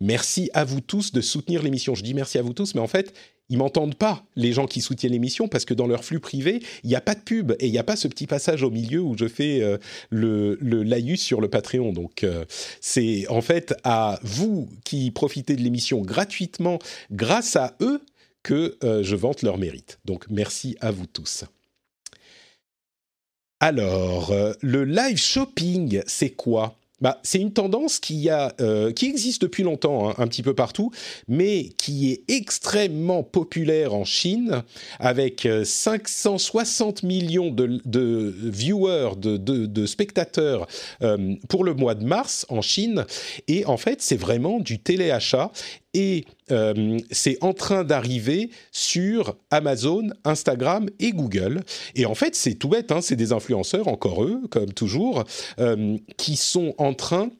Speaker 1: Merci à vous tous de soutenir l'émission. Je dis merci à vous tous, mais en fait, ils m'entendent pas, les gens qui soutiennent l'émission, parce que dans leur flux privé, il n'y a pas de pub et il n'y a pas ce petit passage au milieu où je fais euh, le, laïus sur le Patreon. Donc, euh, c'est en fait à vous qui profitez de l'émission gratuitement grâce à eux que euh, je vante leur mérite. Donc, merci à vous tous. Alors, le live shopping, c'est quoi? Bah, c'est une tendance qui, a, euh, existe depuis longtemps, hein, un petit peu partout, mais qui est extrêmement populaire en Chine, avec 560 euh, millions de, viewers, de spectateurs euh, pour le mois de mars en Chine. Et en fait, c'est vraiment du téléachat et euh, c'est en train d'arriver sur Amazon, Instagram et Google. Et en fait, c'est tout bête, hein, c'est des influenceurs, encore eux, comme toujours, euh, qui sont en train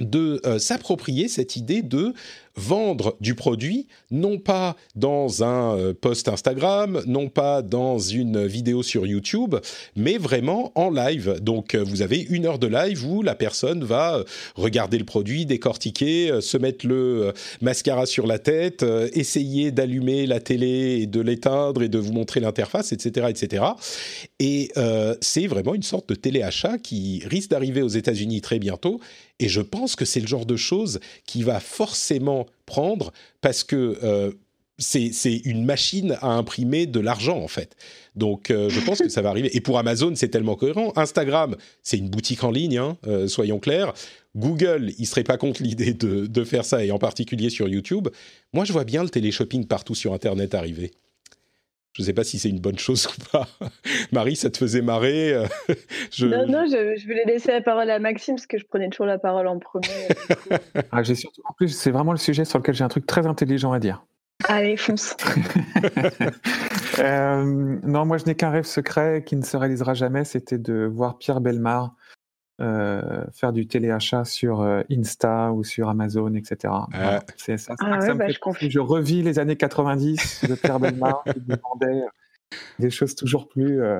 Speaker 1: de euh, s'approprier cette idée de vendre du produit, non pas dans un euh, post Instagram, non pas dans une vidéo sur YouTube, mais vraiment en live. Donc euh, vous avez une heure de live où la personne va regarder le produit, décortiquer, se mettre le mascara sur la tête, essayer d'allumer la télé et de l'éteindre et de vous montrer l'interface, etc., etc. Et c'est vraiment une sorte de téléachat qui risque d'arriver aux États-Unis très bientôt et je pense que c'est le genre de choses qui va forcément prendre parce que euh, c'est une machine à imprimer de l'argent en fait. Donc euh, je pense que ça va arriver. Et pour Amazon, c'est tellement cohérent. Instagram, c'est une boutique en ligne, hein, euh, soyons clairs. Google, il serait pas contre l'idée de, de, faire ça, et en particulier sur YouTube. Moi, je vois bien le téléshopping partout sur Internet arriver. Je ne sais pas si c'est une bonne chose ou pas. Marie, ça te faisait marrer euh,
Speaker 3: Non, non, je, voulais laisser la parole à Maxime parce que je prenais toujours la parole en premier.
Speaker 2: ah, j'ai surtout, en plus, c'est vraiment le sujet sur lequel j'ai un truc très intelligent à dire.
Speaker 3: Allez, fonce.
Speaker 2: euh, non, moi, je n'ai qu'un rêve secret qui ne se réalisera jamais, c'était de voir Pierre Belmar euh, faire du téléachat sur euh, Insta ou sur Amazon, etc.
Speaker 3: C'est ça, ah bah, je,
Speaker 2: je, revis les années 90 de Pierre Belmar qui demandait des choses toujours plus euh,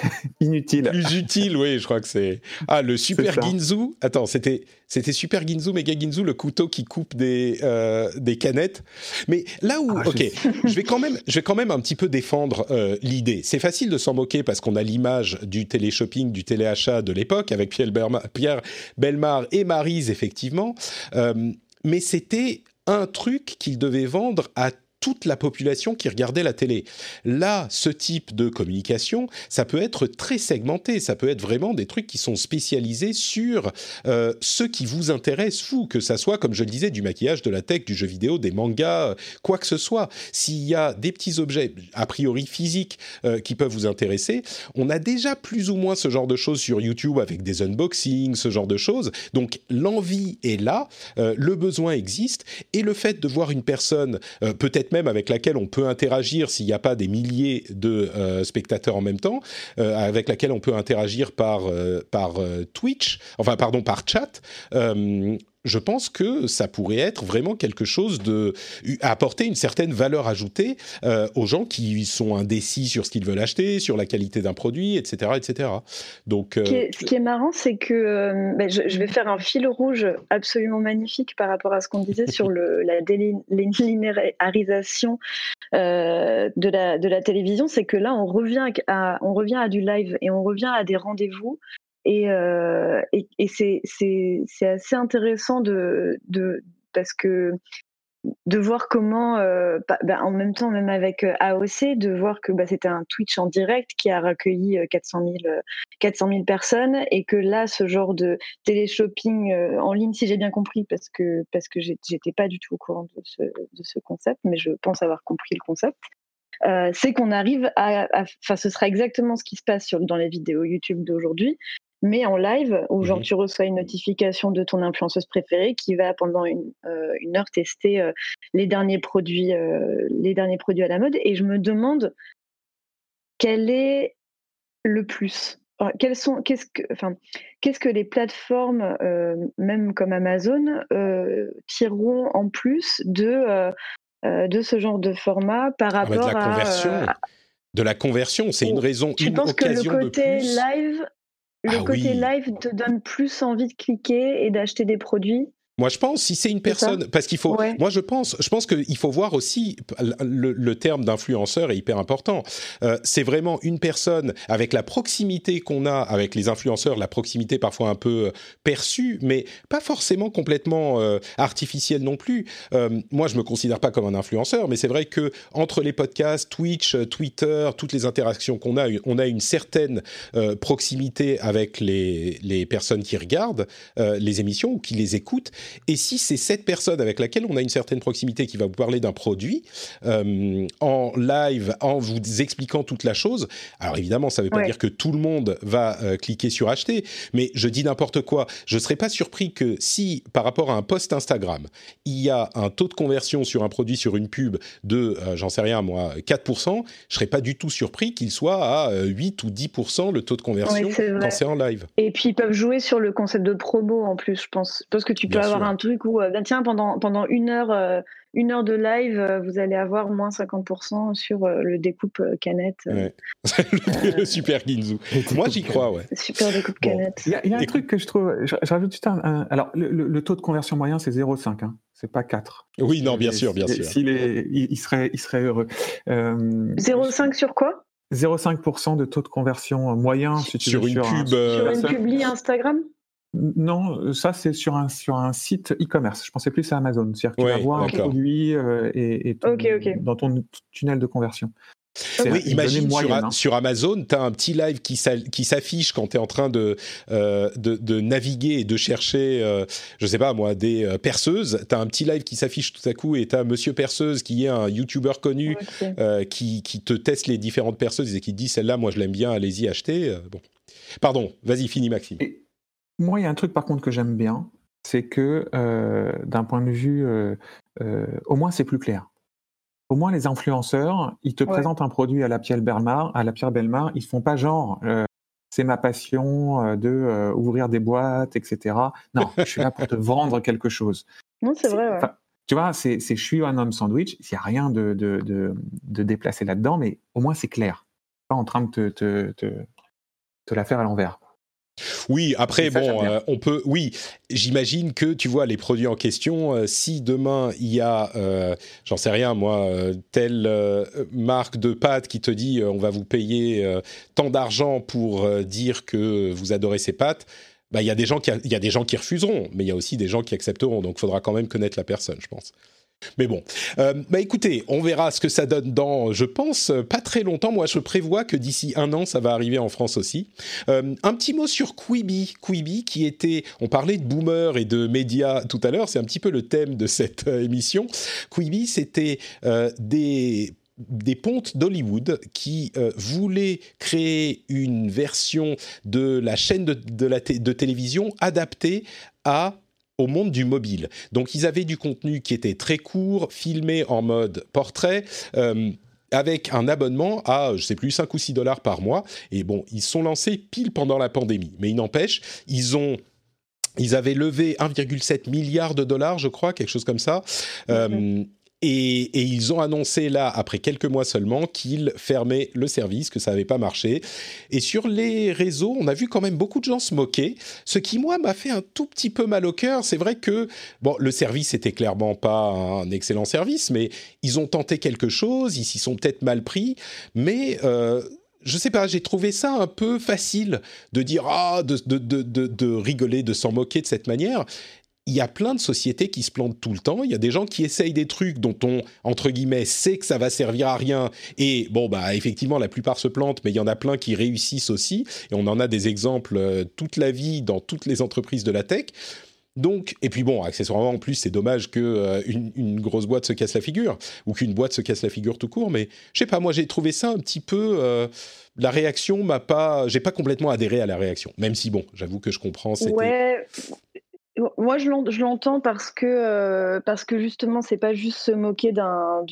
Speaker 2: Inutile.
Speaker 1: Plus utile, oui, je crois que c'est. Ah, le Super Ginzu. Attends, c'était c'était Super Ginzu, Mega Ginzu, le couteau qui coupe des euh, des canettes. Mais là où, ah, ok, je... vais quand même je vais quand même un petit peu défendre euh, l'idée. C'est facile de s'en moquer parce qu'on a l'image du télé-shopping, du téléachat de l'époque avec Pierre, Pierre Belmar et Marise effectivement. Euh, mais c'était un truc qu'il devait vendre à toute la population qui regardait la télé. Là, ce type de communication, ça peut être très segmenté, ça peut être vraiment des trucs qui sont spécialisés sur euh, ce qui vous intéresse, vous, que ça soit, comme je le disais, du maquillage, de la tech, du jeu vidéo, des mangas, quoi que ce soit. S'il y a des petits objets, a priori physiques, euh, qui peuvent vous intéresser, on a déjà plus ou moins ce genre de choses sur YouTube avec des unboxings, ce genre de choses. Donc l'envie est là, euh, le besoin existe, et le fait de voir une personne, peut-être avec laquelle on peut interagir s'il n'y a pas des milliers de euh, spectateurs en même temps, euh, avec laquelle on peut interagir par, euh, par Twitch, enfin pardon, par chat je pense que ça pourrait être vraiment quelque chose de apporter une certaine valeur ajoutée euh, aux gens qui sont indécis sur ce qu'ils veulent acheter, sur la qualité d'un produit, etc., etc. Donc,
Speaker 3: euh, ce, qui est, marrant, c'est que euh, ben, je, vais faire un fil rouge absolument magnifique par rapport à ce qu'on disait sur le, la délinéarisation de la de la télévision, c'est que là, on revient à on revient à du live et on revient à des rendez-vous et, euh, et, c'est assez intéressant de, de, parce que de voir comment, euh, bah, en même temps, même avec euh, AOC, de voir que bah, c'était un Twitch en direct qui a recueilli 400 000, 400 000 personnes et que là, ce genre de télé-shopping en ligne, si j'ai bien compris, parce que, parce que j'étais pas du tout au courant de ce, de ce concept, mais je pense avoir compris le concept. Euh, c'est qu'on arrive à, enfin, ce sera exactement ce qui se passe sur, dans les vidéos YouTube d'aujourd'hui, mais en live, où genre mhm. tu reçois une notification de ton influenceuse préférée qui va pendant une, euh, une heure tester euh, les derniers produits, euh, les derniers produits à la mode. Et je me demande quel est le plus. sont, qu'est-ce que, enfin, qu'est-ce que les plateformes, même comme Amazon, tireront en plus de de ce genre de format par ah bah, rapport
Speaker 1: de la conversion.
Speaker 3: à
Speaker 1: de la conversion, c'est une raison,
Speaker 3: tu
Speaker 1: une
Speaker 3: penses que
Speaker 1: le
Speaker 3: côté live le ah côté live te donne plus envie de cliquer et d'acheter des produits
Speaker 1: moi, je pense si c'est une personne, parce qu'il faut. Moi, je pense, je pense qu'il faut voir aussi le, terme d'influenceur est hyper important. Euh, c'est vraiment une personne avec la proximité qu'on a avec les influenceurs, la proximité parfois un peu euh, perçue, mais pas forcément complètement euh, artificielle non plus. Euh, moi, je me considère pas comme un influenceur, mais c'est vrai que entre les podcasts, Twitch, Twitter, toutes les interactions qu'on a, on a une certaine proximité avec les les personnes qui regardent les émissions ou qui les écoutent. Et si c'est cette personne avec laquelle on a une certaine proximité qui va vous parler d'un produit euh, en live, en vous expliquant toute la chose, alors évidemment, ça ne veut pas dire que tout le monde va euh, cliquer sur acheter, mais je dis n'importe quoi. Je ne serais pas surpris que si, par rapport à un post Instagram, il y a un taux de conversion sur un produit, sur une pub de, euh, j'en sais rien moi, 4%, je serais pas du tout surpris qu'il soit à 8 ou 10% le taux de conversion quand c'est en live.
Speaker 3: Et puis ils peuvent jouer sur le concept de promo en plus, je pense. Parce que tu peux avoir avoir un truc où, ben, tiens, pendant, pendant une heure, une heure de live, vous allez avoir moins 50% sur le découpe canette.
Speaker 1: le, super Ginzu. Moi, j'y crois, ouais.
Speaker 3: Super découpe canette.
Speaker 2: Il y, a un truc que je trouve. Je, rajoute juste un, Alors, le, taux de conversion moyen, c'est 0,5. Hein. C'est pas 4.
Speaker 1: Oui, non, bien sûr, bien sûr.
Speaker 2: S'il est, il, serait, il serait heureux.
Speaker 3: 0,5 sur quoi?
Speaker 2: 0,5% de taux de conversion moyen
Speaker 1: si tu sur, une pub,
Speaker 3: sur une publi Instagram?
Speaker 2: Non, ça c'est sur un, sur un site e-commerce. Je pensais plus à Amazon. C'est-à-dire que tu vas voir un produit euh, et, dans ton tunnel de conversion.
Speaker 1: Oui, imagine sur, hein. sur, Amazon, tu as un petit live qui s'affiche quand tu es en train de, euh, de, naviguer et de chercher, euh, je sais pas moi, des perceuses. Tu as un petit live qui s'affiche tout à coup et tu as Monsieur Perceuse qui est un YouTuber connu qui, qui, te teste les différentes perceuses et qui te dit celle-là, moi je l'aime bien, allez-y, achetez. bon. Pardon, vas-y, finis Maxime.
Speaker 2: Moi, il y a un truc par contre que j'aime bien, c'est que euh, d'un point de vue, euh, euh, au moins c'est plus clair. Au moins les influenceurs, ils te présentent un produit à la Pierre Belmar, à la Pierre Belmar, ils font pas genre c'est ma passion de ouvrir des boîtes, etc. Non, je suis là pour te vendre quelque chose.
Speaker 3: Non, c'est vrai.
Speaker 2: Tu vois, c'est je suis un homme sandwich. Il n'y a rien de, de, de, déplacé là-dedans, mais au moins c'est clair. Pas en train de te, te, te, te la faire à l'envers.
Speaker 1: Oui, après, bon, euh, on peut. Oui, j'imagine que tu vois les produits en question. Euh, si demain il y a, euh, j'en sais rien, moi, telle marque de pâtes qui te dit on va vous payer tant d'argent pour dire que vous adorez ces pâtes. Bah, il y a des gens qui, il y a des gens qui refuseront, mais il y a aussi des gens qui accepteront. Donc, il faudra quand même connaître la personne, je pense. Mais bon, euh, bah écoutez, on verra ce que ça donne dans, je pense, pas très longtemps. Moi, je prévois que d'ici un an, ça va arriver en France aussi. Euh, un petit mot sur Quibi. Quibi, qui était, on parlait de boomers et de médias tout à l'heure, c'est un petit peu le thème de cette euh, émission. Quibi, c'était des des pontes d'Hollywood qui voulaient créer une version de la chaîne de, de télévision adaptée à au monde du mobile. Donc ils avaient du contenu qui était très court, filmé en mode portrait. Euh, avec un abonnement à, je sais plus, 5 ou 6 dollars par mois. Et bon, ils sont lancés pile pendant la pandémie. Mais il n'empêche, ils ont ils avaient levé 1,7 milliard de dollars, je crois, quelque chose comme ça. Euh, et, ils ont annoncé là, après quelques mois seulement, qu'ils fermaient le service, que ça n'avait pas marché. Et sur les réseaux, on a vu quand même beaucoup de gens se moquer, ce qui, moi, m'a fait un tout petit peu mal au cœur. C'est vrai que, bon, le service était clairement pas un excellent service, mais ils ont tenté quelque chose, ils s'y sont peut-être mal pris, mais... Euh, je sais pas, j'ai trouvé ça un peu facile de dire ah, de, de, de, de rigoler, de s'en moquer de cette manière il y a plein de sociétés qui se plantent tout le temps. Il y a des gens qui essayent des trucs dont on, entre guillemets, sait que ça va servir à rien. Et bon, bah, effectivement, la plupart se plantent, mais il y en a plein qui réussissent aussi. Et on en a des exemples euh, toute la vie dans toutes les entreprises de la tech. Donc, et puis bon, accessoirement, en plus, c'est dommage qu'une euh, grosse boîte se casse la figure, ou qu'une boîte se casse la figure tout court, mais je sais pas, moi j'ai trouvé ça un petit peu. Euh, la réaction m'a pas. J'ai pas complètement adhéré à la réaction, même si bon, j'avoue que je comprends.
Speaker 3: Ouais, moi, je l'entends parce que euh, parce que justement, c'est pas juste se moquer d'une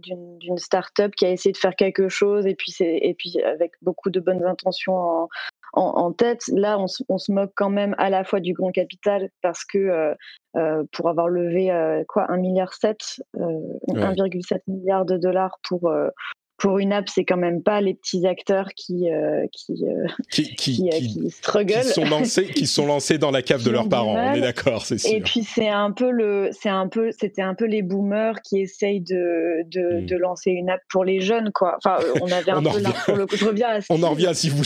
Speaker 3: d'une start-up qui a essayé de faire quelque chose et puis c'est et puis avec beaucoup de bonnes intentions en, en, tête. Là, on, on, se moque quand même à la fois du grand capital parce que euh, euh pour avoir levé euh, quoi un milliard 7, 1,7 milliard de dollars pour pour une app, c'est quand même pas les petits acteurs qui euh, qui, euh,
Speaker 1: qui, qui, qui, struggle. qui sont lancés qui sont lancés dans la cave de leurs parents. On est d'accord, c'est sûr.
Speaker 3: Et puis c'est un peu le c'est un peu c'était un peu les boomers qui essayent de de, hmm. de, lancer une app pour les jeunes quoi. Enfin euh, on avait un peu là pour le coup je reviens à
Speaker 1: on en revient à si vous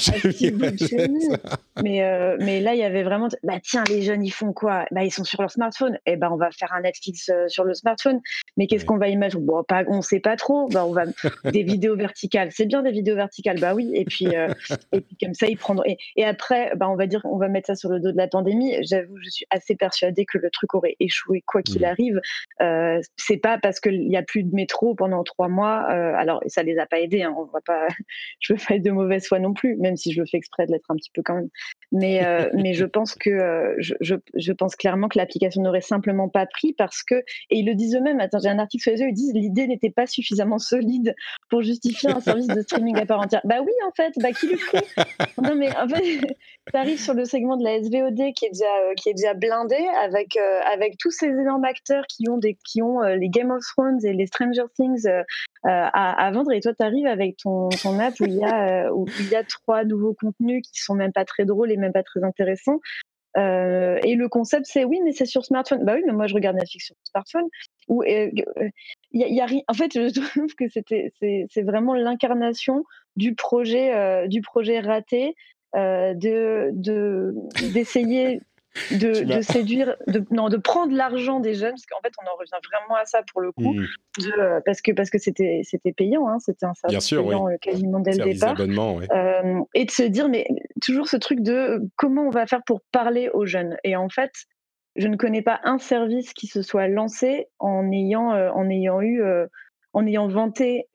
Speaker 3: mais mais là il y avait vraiment bah tiens les jeunes ils font quoi? Bah ils sont sur leur smartphone. Et eh ben on va faire un Netflix sur le smartphone. Mais qu'est-ce qu'on va imaginer? Bon pas on sait pas trop. Bah, on va des vidéos vidéos verticales. C'est bien des vidéos verticales, bah oui. Et puis, euh, et puis comme ça, ils prendront. Et, après, bah, on va dire, on va mettre ça sur le dos de la pandémie. J'avoue, je suis assez persuadée que le truc aurait échoué quoi qu'il mmh. arrive. Euh, c'est pas parce qu'il n'y a plus de métro pendant trois mois. Euh, alors, ça les a pas aidés. Hein, on va pas. je veux pas être de mauvaise foi non plus, même si je le fais exprès de l'être un petit peu quand même. Mais, euh, mais je pense que je, je, je, pense clairement que l'application n'aurait simplement pas pris parce que et ils le disent eux-mêmes. Attends, j'ai un article sur les yeux. Ils disent l'idée n'était pas suffisamment solide pour justifier un service de streaming à part entière. Bah oui, en fait, bah qui le fait? Non, mais en fait, ça arrive sur le segment de la SVOD qui est déjà, euh, qui est déjà blindé avec, euh, avec tous ces énormes acteurs qui ont, des, qui ont les Game of Thrones et les Stranger Things à, vendre. Et toi, tu arrives avec ton, ton app où il, y a, y a trois nouveaux contenus qui sont même pas très drôles et même pas très intéressants. Euh, et le concept, c'est oui, mais c'est sur smartphone. Bah oui, mais moi je regarde Netflix sur smartphone. Ou euh, y, rien. En fait, je trouve que c'était c'est vraiment l'incarnation du projet euh, du projet raté de d'essayer de, séduire, de, non, de prendre l'argent des jeunes, parce qu'en fait, on en revient vraiment à ça pour le coup, mmh. de, parce que parce que c'était c'était payant, hein, c'était un service payant euh, quasiment dès le départ, euh, et de se dire, mais toujours ce truc de comment on va faire pour parler aux jeunes? Et en fait, je ne connais pas un service qui se soit lancé en ayant euh, en ayant eu en ayant vanté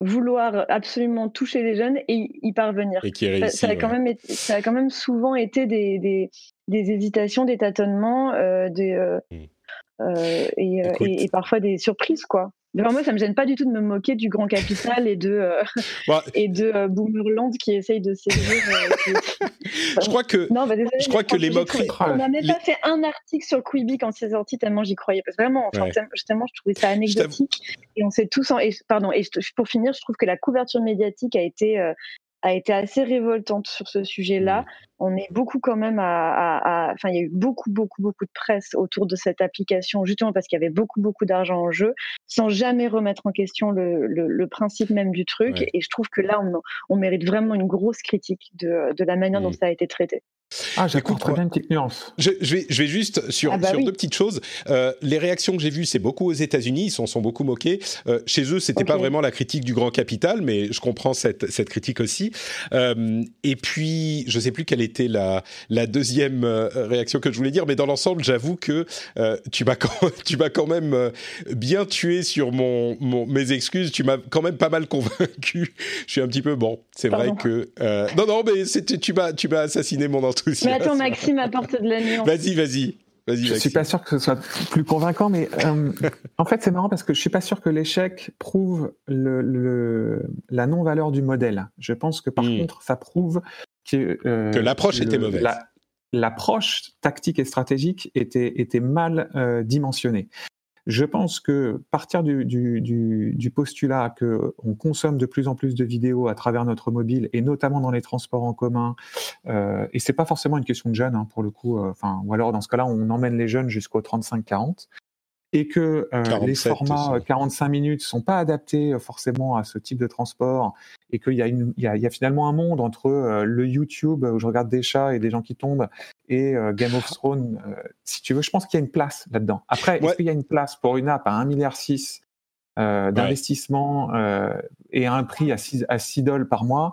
Speaker 3: vouloir absolument toucher les jeunes et y parvenir.
Speaker 1: Et qui réussi,
Speaker 3: ça, a quand même ça a quand même souvent été des, des, des hésitations, des tâtonnements, euh, des, euh, mmh. euh, et, et, parfois des surprises, quoi. Devant moi, ça me gêne pas du tout de me moquer du grand capital et de bah, et de Boomerland qui essaye de séduire.
Speaker 1: je crois que non, bah, désolé, je crois que les moqueries.
Speaker 3: On n'a même pas fait un article sur Quibi quand c'est sorti tellement j'y croyais. Parce que vraiment, enfin, tellement je trouvais ça anecdotique. Et on s'est tous en... et, pardon. Et pour finir, je trouve que la couverture médiatique a été a été assez révoltante sur ce sujet-là. Mmh. On est beaucoup quand même à, enfin, il y a eu beaucoup, beaucoup, beaucoup de presse autour de cette application, justement parce qu'il y avait beaucoup, beaucoup d'argent en jeu, sans jamais remettre en question le, le, principe même du truc. Et je trouve que là, on, on, mérite vraiment une grosse critique de, de la manière dont ça a été traité.
Speaker 2: Ah, j'écoute très bien une petite nuance.
Speaker 1: Je, je, vais, je vais juste sur, ah bah sur deux petites choses. Euh, les réactions que j'ai vues, c'est beaucoup aux États-Unis, ils s'en sont beaucoup moqués. Euh, chez eux, c'était n'était pas vraiment la critique du grand capital, mais je comprends cette, cette critique aussi. Euh, et puis, je sais plus quelle était la, la deuxième réaction que je voulais dire, mais dans l'ensemble, j'avoue que euh, tu m'as quand, tu m'as quand même bien tué sur mon, mon mes excuses. Tu m'as quand même pas mal convaincu. je suis un petit peu bon. C'est vrai que non, non, mais tu m'as, tu m'as assassiné mon
Speaker 3: mais attends, Maxime apporte de la nuance.
Speaker 1: Vas-y, vas-y. Vas-y,
Speaker 2: je suis pas sûr que ce soit plus convaincant, mais euh, en fait c'est marrant parce que je suis pas sûr que l'échec prouve le, la non-valeur du modèle. Je pense que par hmm. contre ça prouve que,
Speaker 1: euh, que l'approche était mauvaise.
Speaker 2: L'approche tactique et stratégique était, était mal euh, dimensionnée. Je pense que partir du, du, du, du postulat qu'on consomme de plus en plus de vidéos à travers notre mobile et notamment dans les transports en commun, euh, et c'est pas forcément une question de jeunes hein, pour le coup, euh, enfin ou alors dans ce cas-là on emmène les jeunes jusqu'au 35-40 et que euh, les formats 45 euh, minutes sont pas adaptés forcément à ce type de transport et qu'il y, y, y, a finalement un monde entre le YouTube où je regarde des chats et des gens qui tombent et Game of Thrones, si tu veux, je pense qu'il y a une place là-dedans. Après, est-ce qu'il y a une place pour une app à 1,6 milliard euh, d'investissement et à un prix à 6, à 6 dollars par mois?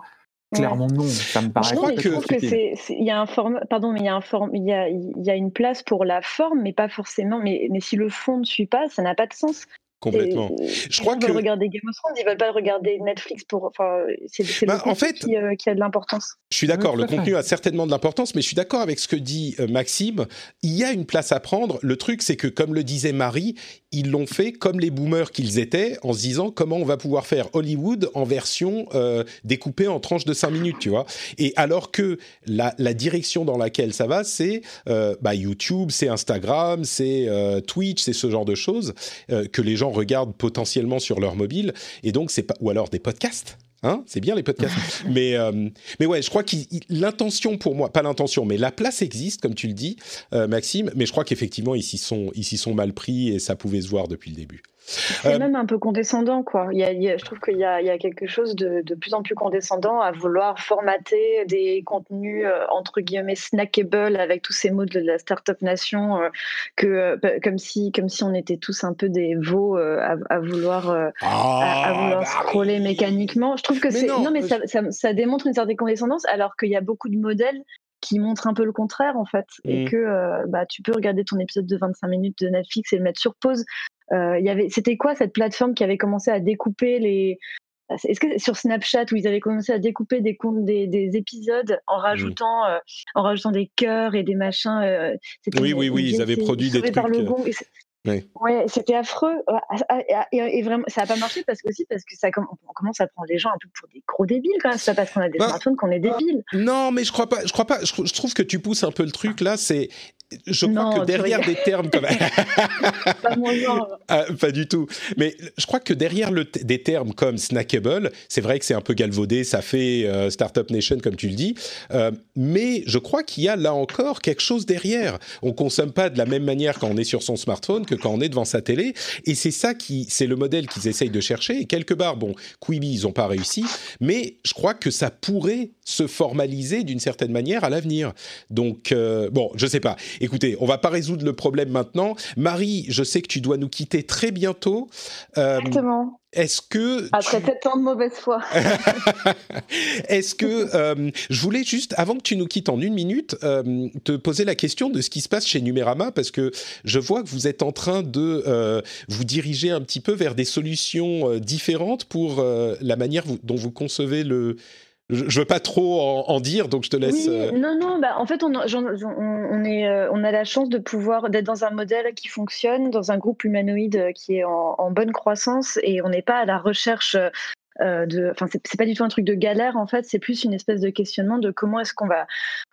Speaker 2: Clairement non, ça me paraît.
Speaker 3: Je trouve que il y a un forme, pardon, mais il y a un forme, il y a, il y a une place pour la forme, mais pas forcément. Mais, mais si le fond ne suit pas, ça n'a pas de sens.
Speaker 1: Complètement.
Speaker 3: Je crois que regarder Game of Thrones, ils veulent pas regarder Netflix pour. Enfin, c'est bah, en fait, qui, euh, qui, a de l'importance.
Speaker 1: Je suis d'accord. le contenu a certainement de l'importance, mais je suis d'accord avec ce que dit euh, Maxime. Il y a une place à prendre. Le truc, c'est que, comme le disait Marie, ils l'ont fait comme les boomers qu'ils étaient, en se disant comment on va pouvoir faire Hollywood en version euh, découpée en tranches de 5 minutes, tu vois. Et alors que la, la direction dans laquelle ça va, c'est bah, YouTube, c'est Instagram, c'est Twitch, c'est ce genre de choses que les gens regardent potentiellement sur leur mobile, et donc c'est pas ou alors des podcasts. Hein c'est bien les podcasts. mais, euh, mais ouais, je crois que l'intention pour moi, pas l'intention, mais la place existe, comme tu le dis, euh, Maxime. Mais je crois qu'effectivement, ils s'y sont, ils sont mal pris et ça pouvait se voir depuis le début.
Speaker 3: C'est euh, même un peu condescendant, quoi. Il y a, je trouve qu'il y, y a, quelque chose de, de, plus en plus condescendant à vouloir formater des contenus euh, entre guillemets snackable avec tous ces mots de la startup nation, euh, que comme si comme si on était tous un peu des veaux à, à, vouloir à, ah, vouloir bah scroller mécaniquement. Je trouve que c'est non, mais ça, ça, ça, démontre une certaine condescendance, alors qu'il y a beaucoup de modèles qui montrent un peu le contraire en fait et mmh. que bah, tu peux regarder ton épisode de 25 minutes de Netflix et le mettre sur pause euh, y avait, c'était quoi cette plateforme qui avait commencé à découper les est-ce que sur Snapchat où ils avaient commencé à découper des comptes des, des épisodes en rajoutant euh, en rajoutant des cœurs et des machins
Speaker 1: euh, Oui oui oui, ils avaient produit des trucs.
Speaker 3: Ouais, c'était affreux. Et, vraiment, ça n'a pas marché parce que aussi parce que ça on commence à prendre les gens un peu pour des gros débiles quand même. C'est pas parce qu'on a des bah, smartphones qu'on est débiles.
Speaker 1: Non, mais je crois pas. Je crois pas. Je, trouve que tu pousses un peu le truc là. C'est je crois que derrière des termes comme
Speaker 3: pas,
Speaker 1: ah, pas du tout. Mais je crois que derrière le des termes comme snackable, c'est vrai que c'est un peu galvaudé, ça fait euh, startup nation comme tu le dis, euh, mais je crois qu'il y a là encore quelque chose derrière. On consomme pas de la même manière quand on est sur son smartphone que quand on est devant sa télé, et c'est ça qui, c'est le modèle qu'ils essayent de chercher. Et quelque part, bon, Quibi ils ont pas réussi, mais je crois que ça pourrait se formaliser d'une certaine manière à l'avenir. Donc euh, bon, je sais pas. Écoutez, on va pas résoudre le problème maintenant. Marie, je sais que tu dois nous quitter très bientôt.
Speaker 3: Euh, Exactement.
Speaker 1: Est-ce que
Speaker 3: après tu... tant de mauvaise foi
Speaker 1: Est-ce que euh, je voulais juste avant que tu nous quittes en une minute euh, te poser la question de ce qui se passe chez Numérama parce que je vois que vous êtes en train de vous diriger un petit peu vers des solutions différentes pour la manière dont vous concevez le je, ne veux pas trop en, dire, donc je te laisse.
Speaker 3: Euh, non, non, bah, en fait, on, on, est, euh, on a la chance de pouvoir d'être dans un modèle qui fonctionne, dans un groupe humanoïde qui est en, bonne croissance, et on n'est pas à la recherche. Euh, de, enfin, c'est pas du tout un truc de galère en fait, c'est plus une espèce de questionnement de comment est-ce qu'on va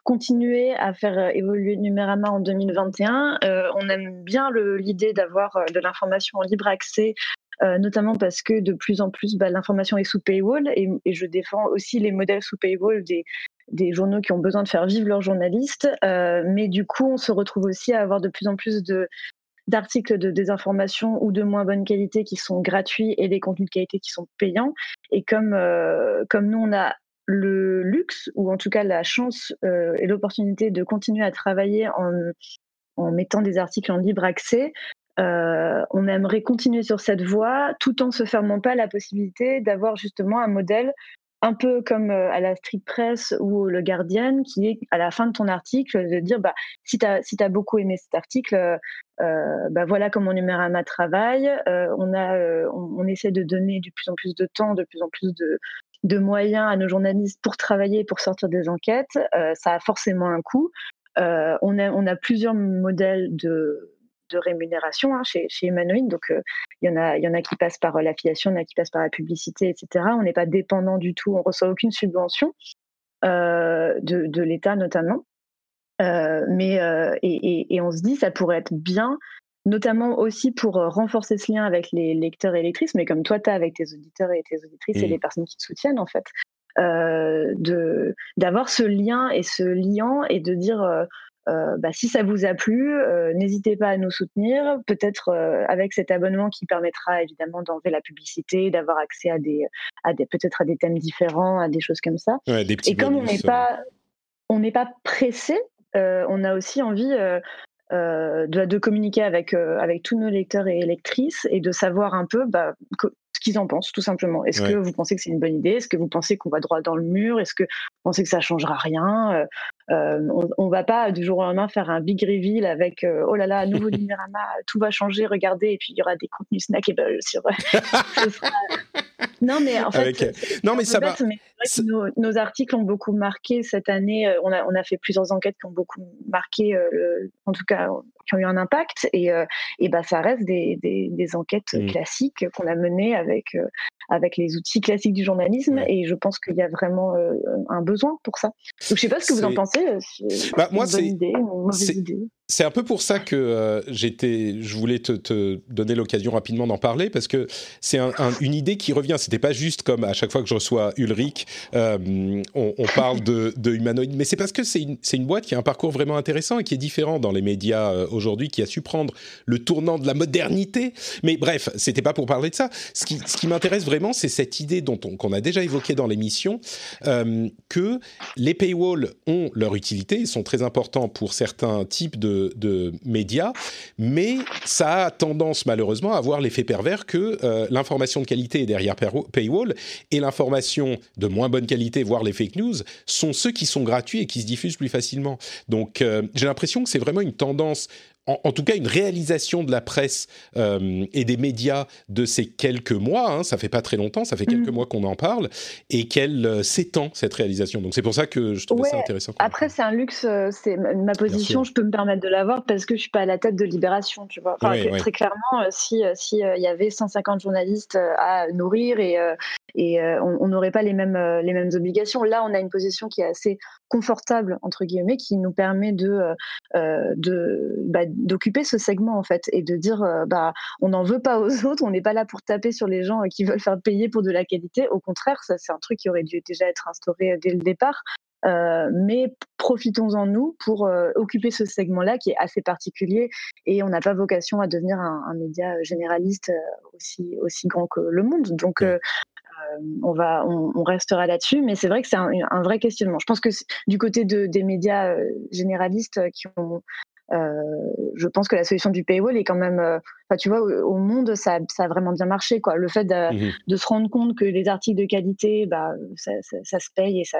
Speaker 3: continuer à faire évoluer Numérama en 2021. on aime bien l'idée d'avoir de l'information en libre accès euh, notamment parce que de plus en plus, bah, l'information est sous paywall et, je défends aussi les modèles sous paywall des, journaux qui ont besoin de faire vivre leurs journalistes. Euh, mais du coup, on se retrouve aussi à avoir de plus en plus de d'articles de désinformation ou de moins bonne qualité qui sont gratuits et des contenus de qualité qui sont payants. Et comme, euh, comme nous, on a le luxe, ou en tout cas la chance et l'opportunité de continuer à travailler en, en mettant des articles en libre accès, euh, on aimerait continuer sur cette voie tout en se fermant pas la possibilité d'avoir justement un modèle un peu comme euh, à la Street Press ou le Guardian, qui est à la fin de ton article de dire bah, si tu as, beaucoup aimé cet article, euh, bah, voilà comment Numérama travaille. on, a, on, essaie de donner de plus en plus de temps, de plus en plus de, moyens à nos journalistes pour travailler, pour sortir des enquêtes. ça a forcément un coût. on, on a plusieurs modèles de, de rémunération hein, chez, chez Humanoid. Donc, euh, il y, en a, y en a qui passent par euh, l'affiliation, il y en a qui passent par la publicité, etc. On n'est pas dépendant du tout, on reçoit aucune subvention euh, de, l'État notamment. mais et, on se dit ça pourrait être bien notamment aussi pour renforcer ce lien avec les lecteurs et lectrices, mais comme toi, tu as avec tes auditeurs et tes auditrices et les personnes qui te soutiennent, en fait, de d'avoir ce lien et ce liant et de dire euh, bah, si ça vous a plu, euh, n'hésitez pas à nous soutenir, peut-être euh, avec cet abonnement qui permettra évidemment d'enlever la publicité, d'avoir accès à des, à des peut-être à des thèmes différents, à des choses comme ça.
Speaker 1: Et
Speaker 3: comme on n'est pas, on n'est pas pressé, on a aussi envie de, de, communiquer avec avec tous nos lecteurs et lectrices et de savoir un peu bah, qu'ils en pensent tout simplement. Est-ce que vous pensez que c'est une bonne idée? Est-ce que vous pensez qu'on va droit dans le mur? Est-ce que vous pensez que ça changera rien? Euh, on, ne va pas du jour au lendemain faire un big reveal avec euh, oh là là nouveau numérama tout va changer regardez et puis il y aura des contenus snackable sur non mais en fait
Speaker 1: non mais ça va.
Speaker 3: nos, articles ont beaucoup marqué cette année euh, on a on a fait plusieurs enquêtes qui ont beaucoup marqué en tout cas qui ont eu un impact et et bah ça reste des, des, enquêtes mmh. classiques qu'on a menées avec avec les outils classiques du journalisme et je pense qu'il y a vraiment un besoin pour ça. Donc je sais pas ce que vous en pensez euh, bah, moi, c'est
Speaker 1: c'est un peu pour ça que euh, je voulais te, donner l'occasion rapidement d'en parler parce que c'est une idée qui revient. C'était pas juste comme à chaque fois que je reçois Ulrich, euh, on, parle de, de humanoïde, mais c'est parce que c'est une, boîte qui a un parcours vraiment intéressant et qui est différent dans les médias aujourd'hui, qui a su prendre le tournant de la modernité. Mais bref, c'était pas pour parler de ça. Ce qui, m'intéresse vraiment, c'est cette idée qu'on a déjà évoqué dans l'émission, que les paywalls ont leur utilité, ils sont très importants pour certains types de, médias, mais ça a tendance malheureusement à avoir l'effet pervers que euh, l'information de qualité est derrière paywall et l'information de moins bonne qualité, voire les fake news, sont ceux qui sont gratuits et qui se diffusent plus facilement. Donc euh, j'ai l'impression que c'est vraiment une tendance en, tout cas une réalisation de la presse euh, et des médias de ces quelques mois. Hein, ça fait pas très longtemps, ça fait quelques mm. mois qu'on en parle et qu'elle euh, s'étend cette réalisation. Donc c'est pour ça que je trouvais ça intéressant.
Speaker 3: Après c'est un luxe, euh, c'est ma position, je peux me permettre de l'avoir parce que je suis pas à la tête de Libération, tu vois. Très clairement, si si il y avait 150 journalistes à nourrir et et on n'aurait pas les mêmes les mêmes obligations. Là, on a une position qui est assez confortable entre guillemets, qui nous permet de de bah, d'occuper ce segment en fait et de dire euh, bah on n'en veut pas aux autres, on n'est pas là pour taper sur les gens qui veulent faire payer pour de la qualité. Au contraire, ça c'est un truc qui aurait dû déjà être instauré dès le départ. Euh, mais profitons-en nous pour euh, occuper ce segment-là qui est assez particulier et on n'a pas vocation à devenir un, média généraliste aussi aussi grand que le monde. Donc on restera là-dessus, mais c'est vrai que c'est un, vrai questionnement. Je pense que du côté de, des médias généralistes qui ont euh, je pense que la solution du paywall est quand même, euh, enfin, tu vois, au, monde, ça, ça, a vraiment bien marché. Quoi. Le fait de, mmh se rendre compte que les articles de qualité, bah, ça, ça, se paye et ça,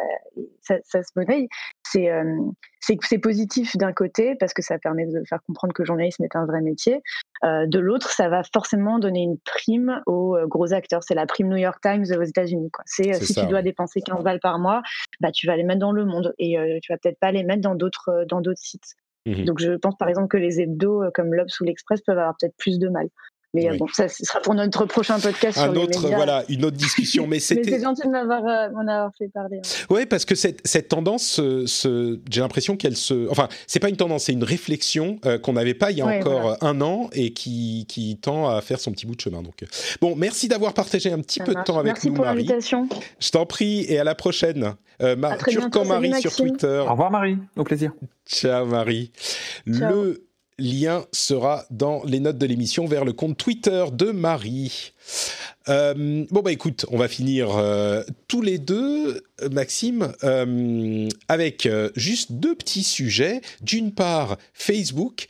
Speaker 3: se monnaie, c'est euh, c'est positif d'un côté parce que ça permet de faire comprendre que le journalisme est un vrai métier. Euh, de l'autre, ça va forcément donner une prime aux gros acteurs. C'est la prime New York Times aux États-Unis. C'est si tu dois dépenser 15 balles par mois, bah, tu vas les mettre dans le monde et tu vas peut-être pas les mettre dans d'autres dans d'autres sites. Mmh Donc je pense par exemple que les hebdos euh, comme l'Obs ou l'Express peuvent avoir peut-être plus de mal. Mais euh, bon, ça ce sera pour notre prochain podcast.
Speaker 1: Un autre, voilà, une autre discussion. Mais c'était.
Speaker 3: c'est gentil de m'avoir euh, fait parler.
Speaker 1: Hein. Oui, parce que cette, cette tendance, j'ai l'impression qu'elle se. Enfin, c'est pas une tendance, c'est une réflexion qu'on n'avait pas il y a encore un an et qui, qui tend à faire son petit bout de chemin. Donc, bon, merci d'avoir partagé un petit peu de temps avec
Speaker 3: merci
Speaker 1: nous,
Speaker 3: pour
Speaker 1: Marie. Je t'en prie et à la prochaine.
Speaker 3: Euh,
Speaker 1: Marie sur Twitter.
Speaker 2: Au revoir Marie, au plaisir.
Speaker 1: Ciao Marie. Le lien sera dans les notes de l'émission vers le compte Twitter de Marie. Euh, bon bah écoute, on va finir euh, tous les deux, Maxime, euh, avec juste deux petits sujets. D'une part, Facebook,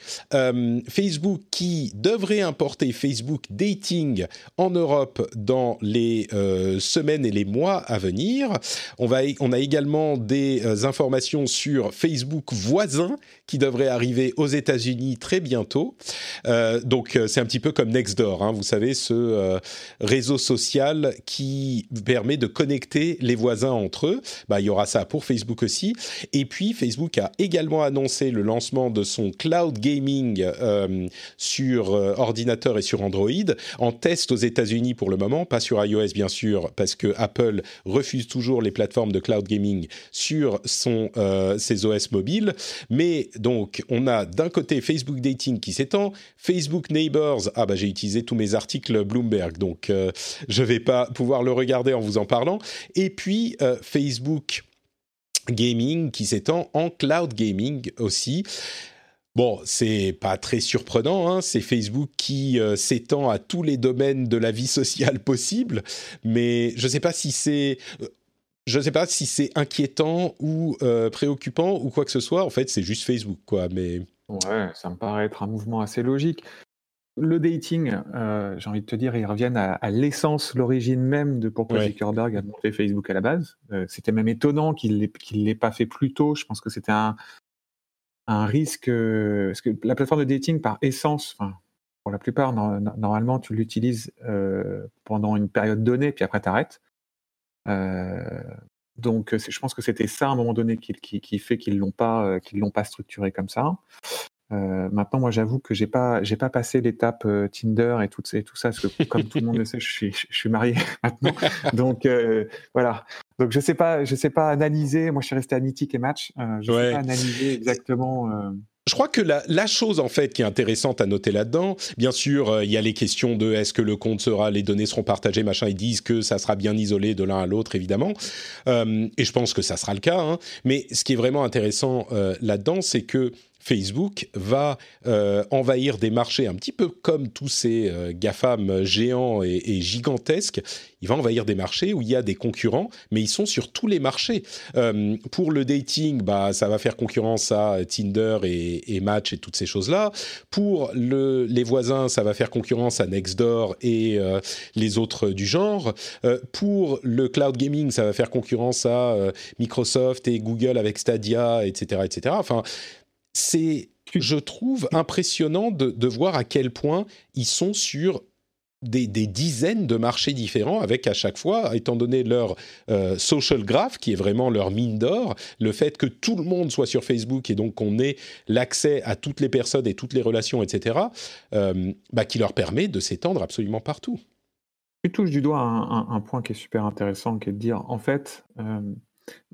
Speaker 1: Facebook qui devrait importer Facebook Dating en Europe dans les semaines et les mois à venir. On va, on a également des informations sur Facebook voisin qui devrait arriver aux États-Unis très bientôt. donc c'est un petit peu comme Nextdoor, hein, vous savez ce réseau social qui permet de connecter les voisins entre eux. Bah, il y aura ça pour Facebook aussi. Et puis Facebook a également annoncé le lancement de son cloud gaming euh, sur euh, ordinateur et sur Android en test aux États-Unis pour le moment, pas sur iOS bien sûr, parce que Apple refuse toujours les plateformes de cloud gaming sur son, euh, ses OS mobiles. Mais donc on a d'un côté Facebook Dating qui s'étend, Facebook Neighbors. Ah bah j'ai utilisé tous mes articles Bloomberg, donc euh, je ne vais pas pouvoir le regarder en vous en parlant. Et puis euh, Facebook Gaming qui s'étend en cloud gaming aussi. Bon, c'est pas très surprenant, hein, c'est Facebook qui euh, s'étend à tous les domaines de la vie sociale possible, mais je ne sais pas si c'est je sais pas si c'est inquiétant ou préoccupant ou quoi que ce soit. En fait, c'est juste Facebook, quoi. Mais
Speaker 2: ouais, ça me paraît être un mouvement assez logique le dating, euh, j'ai envie de te dire, ils reviennent à, l'essence, l'origine même de pourquoi Zuckerberg a monté Facebook à la base. Euh, c'était même étonnant qu'il ne l'ait pas fait plus tôt. Je pense que c'était un, risque. Euh, parce que la plateforme de dating, par essence, pour la plupart, normalement, tu l'utilises pendant une période donnée, puis après, tu arrêtes. donc, je pense que c'était ça à un moment donné qui, fait qu'ils ne l'ont pas, l'ont pas structuré comme ça. Euh, maintenant, moi, j'avoue que j'ai pas, j'ai pas passé l'étape euh, Tinder et tout, et tout ça, parce que comme tout le monde le sait, je suis, je suis marié maintenant. Donc euh, voilà. Donc je sais pas, je sais pas analyser. Moi, je suis resté à Mythique et Match. je ne sais pas analyser exactement.
Speaker 1: Je crois que la, la, chose en fait qui est intéressante à noter là-dedans, bien sûr, il y a les questions de est-ce que le compte sera, les données seront partagées, machin. Ils disent que ça sera bien isolé de l'un à l'autre, évidemment, et je pense que ça sera le cas. Hein. Mais ce qui est vraiment intéressant là-dedans, c'est que Facebook va euh, envahir des marchés un petit peu comme tous ces euh, GAFAM géants et, gigantesques. Il va envahir des marchés où il y a des concurrents, mais ils sont sur tous les marchés. Euh, pour le dating, bah, ça va faire concurrence à Tinder et, Match et toutes ces choses-là. Pour le, les voisins, ça va faire concurrence à Nextdoor et les autres du genre. pour le cloud gaming, ça va faire concurrence à Microsoft et Google avec Stadia, etc., etc. Enfin, c'est je trouve impressionnant de, de, voir à quel point ils sont sur des, dizaines de marchés différents avec à chaque fois, étant donné leur euh, social graph, qui est vraiment leur mine d'or, le fait que tout le monde soit sur Facebook et donc qu'on ait l'accès à toutes les personnes et toutes les relations, etc., euh, bah, qui leur permet de s'étendre absolument partout.
Speaker 2: Tu touches du doigt un, point qui est super intéressant, qui est de dire, en fait, euh,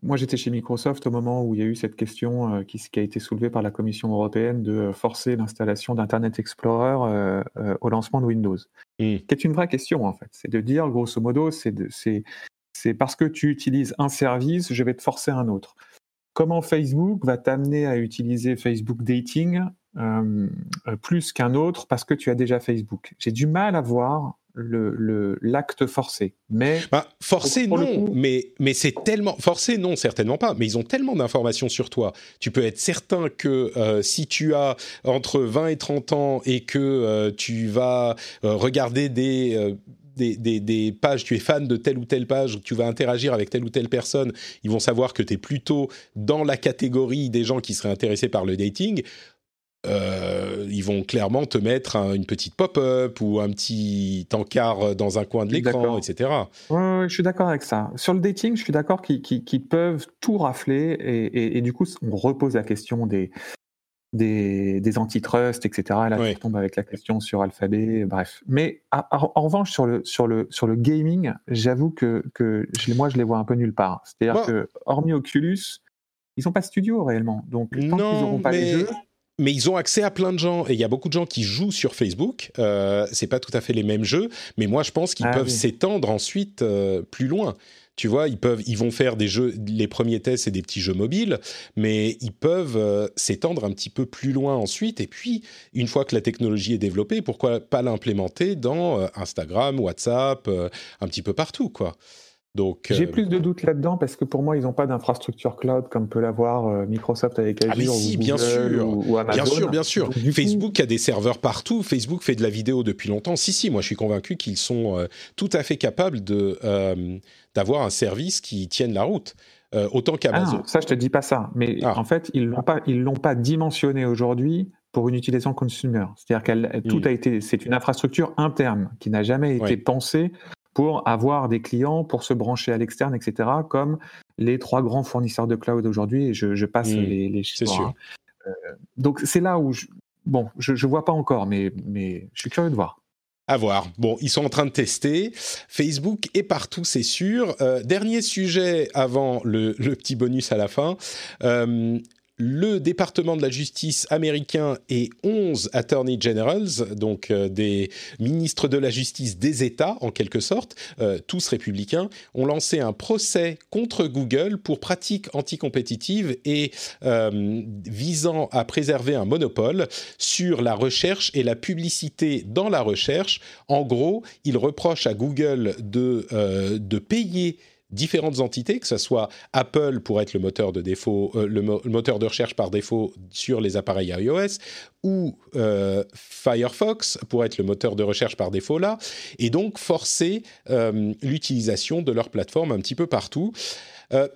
Speaker 2: moi, j'étais chez Microsoft au moment où il y a eu cette question euh, qui, a été soulevée par la Commission européenne de euh, forcer l'installation d'Internet Explorer euh, au lancement de Windows. Mmh. Qui est une vraie question, en fait. C'est de dire, grosso modo, c'est parce que tu utilises un service, je vais te forcer un autre. Comment Facebook va t'amener à utiliser Facebook Dating plus qu'un autre parce que tu as déjà Facebook J'ai du mal à voir le l'acte forcé. Mais
Speaker 1: bah, forcé non, mais mais c'est tellement forcé non certainement pas. Mais ils ont tellement d'informations sur toi. Tu peux être certain que euh, si tu as entre 20 et 30 ans et que euh, tu vas euh, regarder des des, des, des, pages, tu es fan de telle ou telle page, tu vas interagir avec telle ou telle personne, ils vont savoir que tu es plutôt dans la catégorie des gens qui seraient intéressés par le dating. Euh, ils vont clairement te mettre une petite pop-up ou un petit encart dans un coin de l'écran, etc.
Speaker 2: Oui, je suis d'accord avec ça. Sur le dating, je suis d'accord qu'ils peuvent tout rafler et, du coup, on repose la question des, des, des antitrust, etc. Et là, on tombe avec la question sur Alphabet, bref. Mais en revanche, sur le, sur le, sur le gaming, j'avoue que, que je, moi, je les vois un peu nulle part. C'est-à-dire que, hormis Oculus, ils sont pas studio réellement. Donc, tant qu'ils n'auront pas les jeux
Speaker 1: mais ils ont accès à plein de gens et il y a beaucoup de gens qui jouent sur Facebook. Euh, c'est pas tout à fait les mêmes jeux, mais moi je pense qu'ils ah peuvent s'étendre ensuite euh, plus loin. Tu vois, ils peuvent, ils vont faire des jeux. Les premiers tests, c'est des petits jeux mobiles, mais ils peuvent euh, s'étendre un petit peu plus loin ensuite. Et puis, une fois que la technologie est développée, pourquoi pas l'implémenter dans euh, Instagram, WhatsApp, un petit peu partout, quoi.
Speaker 2: J'ai euh, plus de doutes là-dedans parce que pour moi, ils n'ont pas d'infrastructure cloud comme peut l'avoir euh, Microsoft avec ah, Azure ou bien sûr. Ou, Amazon.
Speaker 1: Bien sûr, bien sûr. Facebook a des serveurs partout. Facebook fait de la vidéo depuis longtemps. Si, si, moi je suis convaincu qu'ils sont euh, tout à fait capables de d'avoir un service qui tienne la route. autant qu'Amazon.
Speaker 2: Ah, ça, je te dis pas ça. Mais ah. en fait, ils l'ont pas, ils l'ont pas dimensionné aujourd'hui pour une utilisation consumer. C'est-à-dire qu'elle tout hmm. a été, c'est une infrastructure interne qui n'a jamais été pensée pour avoir des clients, pour se brancher à l'externe, etc., comme les trois grands fournisseurs de cloud aujourd'hui, et je, passe mmh, les, chiffres. C'est sûr. Hein. Euh, donc c'est là où, je, bon, je ne vois pas encore, mais, mais je suis curieux de voir.
Speaker 1: À voir. Bon, ils sont en train de tester. Facebook est partout, c'est sûr. Euh, dernier sujet avant le, petit bonus à la fin. Euh, le département de la justice américain et 11 attorney generals, donc euh, des ministres de la justice des États en quelque sorte, euh, tous républicains, ont lancé un procès contre Google pour pratiques anticompétitives et euh, visant à préserver un monopole sur la recherche et la publicité dans la recherche. En gros, ils reprochent à Google de, de payer différentes entités, que ce soit Apple pour être le moteur de défaut, euh, le, moteur de recherche par défaut sur les appareils iOS, ou euh, Firefox pour être le moteur de recherche par défaut là, et donc forcer euh, l'utilisation de leur plateforme un petit peu partout.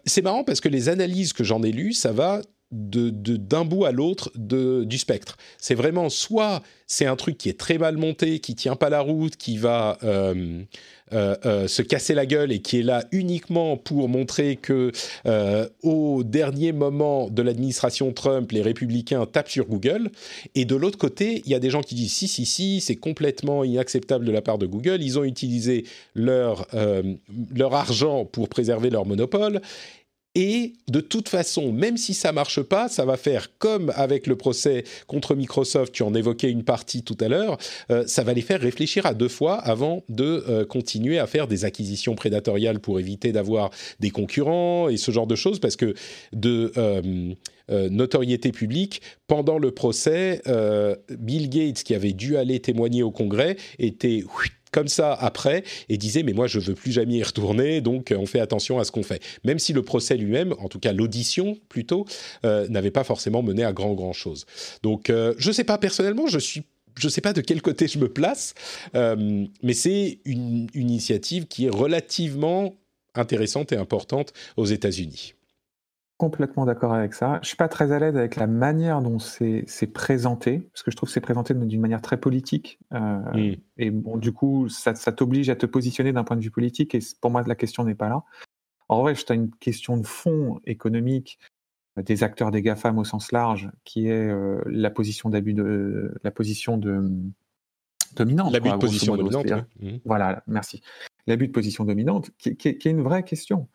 Speaker 1: c'est marrant parce que les analyses que j'en ai lues, ça va d'un bout à l'autre du spectre. C'est vraiment soit c'est un truc qui est très mal monté, qui tient pas la route, qui va euh, euh, se casser la gueule et qui est là uniquement pour montrer que euh, au dernier moment de l'administration Trump, les républicains tapent sur Google. Et de l'autre côté, il y a des gens qui disent si, si, si, c'est complètement inacceptable de la part de Google. Ils ont utilisé leur, leur argent pour préserver leur monopole. Et de toute façon, même si ça marche pas, ça va faire comme avec le procès contre Microsoft, tu en évoquais une partie tout à l'heure, euh, ça va les faire réfléchir à deux fois avant de euh, continuer à faire des acquisitions prédatoriales pour éviter d'avoir des concurrents et ce genre de choses, parce que de euh, notoriété publique, pendant le procès, Bill Gates, qui avait dû aller témoigner au Congrès, était comme ça après et disait mais moi je veux plus jamais y retourner donc euh, on fait attention à ce qu'on fait même si le procès lui-même en tout cas l'audition plutôt euh, n'avait pas forcément mené à grand grand chose donc euh, je sais pas personnellement je suis je sais pas de quel côté je me place, mais c'est une initiative qui est relativement intéressante et importante aux États-Unis.
Speaker 2: Complètement d'accord avec ça. Je suis pas très à l'aise avec la manière dont c'est présenté, parce que je trouve que c'est présenté d'une manière très politique. Euh, mm. Et bon, du coup, ça, ça t'oblige à te positionner d'un point de vue politique, et pour moi, la question n'est pas là. En vrai, je as une question de fond économique euh, des acteurs des GAFAM au sens large, qui est euh, la position d'abus de la position de dominante.
Speaker 1: L'abus de position dominante.
Speaker 2: Mm. Voilà, merci. L'abus de position dominante, qui, qui, est une vraie question.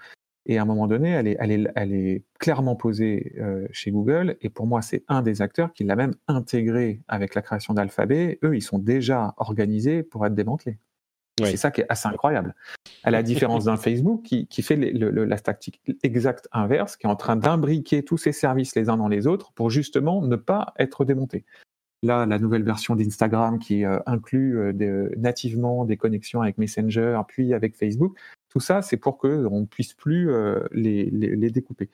Speaker 2: Et à un moment donné, elle est, elle est, elle est clairement posée euh, chez Google. Et pour moi, c'est un des acteurs qui l'a même intégré avec la création d'Alphabet. Eux, ils sont déjà organisés pour être démantelés. C'est ça qui est assez incroyable. À la différence d'un Facebook qui, qui fait le, la tactique exacte inverse, qui est en train d'imbriquer tous ses services les uns dans les autres pour justement ne pas être démonté. Là, la nouvelle version d'Instagram qui euh, inclut euh, nativement des connexions avec Messenger, puis avec Facebook, tout ça, c'est pour qu'on ne puisse plus euh, les, les, découper.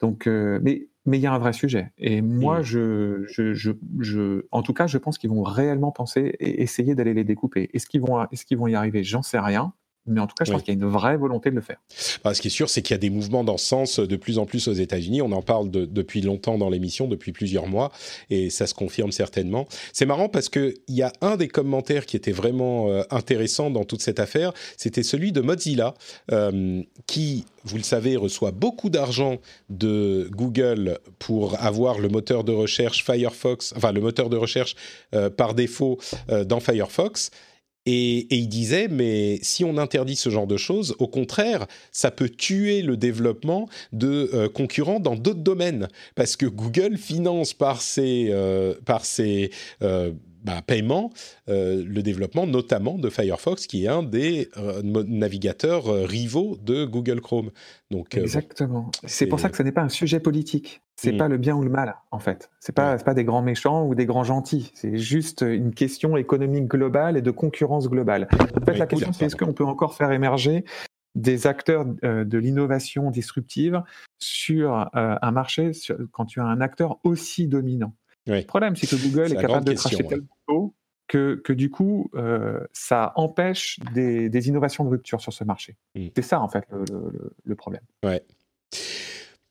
Speaker 2: Donc, euh, mais mais il y a un vrai sujet. Et moi, je, je, je, je, en tout cas, je pense qu'ils vont réellement penser et essayer d'aller les découper. Est-ce qu'ils vont, est-ce qu'ils vont y arriver? J'en sais rien. Mais en tout cas, je pense qu'il y a une vraie volonté de le faire.
Speaker 1: Bah, ce qui est sûr, c'est qu'il y a des mouvements dans ce sens de plus en plus aux États-Unis. On en parle depuis longtemps dans l'émission, depuis plusieurs mois, et ça se confirme certainement. C'est marrant parce qu'il y a un des commentaires qui était vraiment euh, intéressant dans toute cette affaire, c'était celui de Mozilla, euh, qui, vous le savez, reçoit beaucoup d'argent de Google pour avoir le moteur de recherche Firefox, enfin le moteur de recherche euh, par défaut dans Firefox. Et, il disait, mais si on interdit ce genre de choses, au contraire, ça peut tuer le développement de euh, concurrents dans d'autres domaines, parce que Google finance par ses, euh, euh, bah, paiements le développement notamment de Firefox, qui est un des navigateurs rivaux de Google Chrome.
Speaker 2: Donc, Exactement. c'est pour ça que ce n'est pas un sujet politique. C'est mmh. pas le bien ou le mal, en fait. C'est pas, pas des grands méchants ou des grands gentils. C'est juste une question économique globale et de concurrence globale. En fait, la question, c'est est-ce qu'on peut encore faire émerger des acteurs euh, de l'innovation disruptive sur euh, un marché quand tu as un acteur aussi dominant? Le problème, c'est que Google est, capable de cracher tellement tôt que, que, du coup, euh, ça empêche des, innovations de rupture sur ce marché. Mmh. C'est ça, en fait, le, le, le problème.
Speaker 1: Ouais.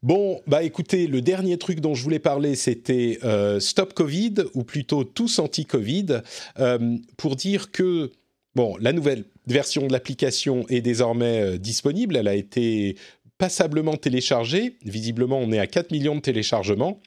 Speaker 1: Bon, bah écoutez, le dernier truc dont je voulais parler, c'était euh, Stop Covid, ou plutôt tous anti-Covid, euh, pour dire que, bon, la nouvelle version de l'application est désormais disponible, elle a été passablement téléchargée, visiblement on est à 4 millions de téléchargements.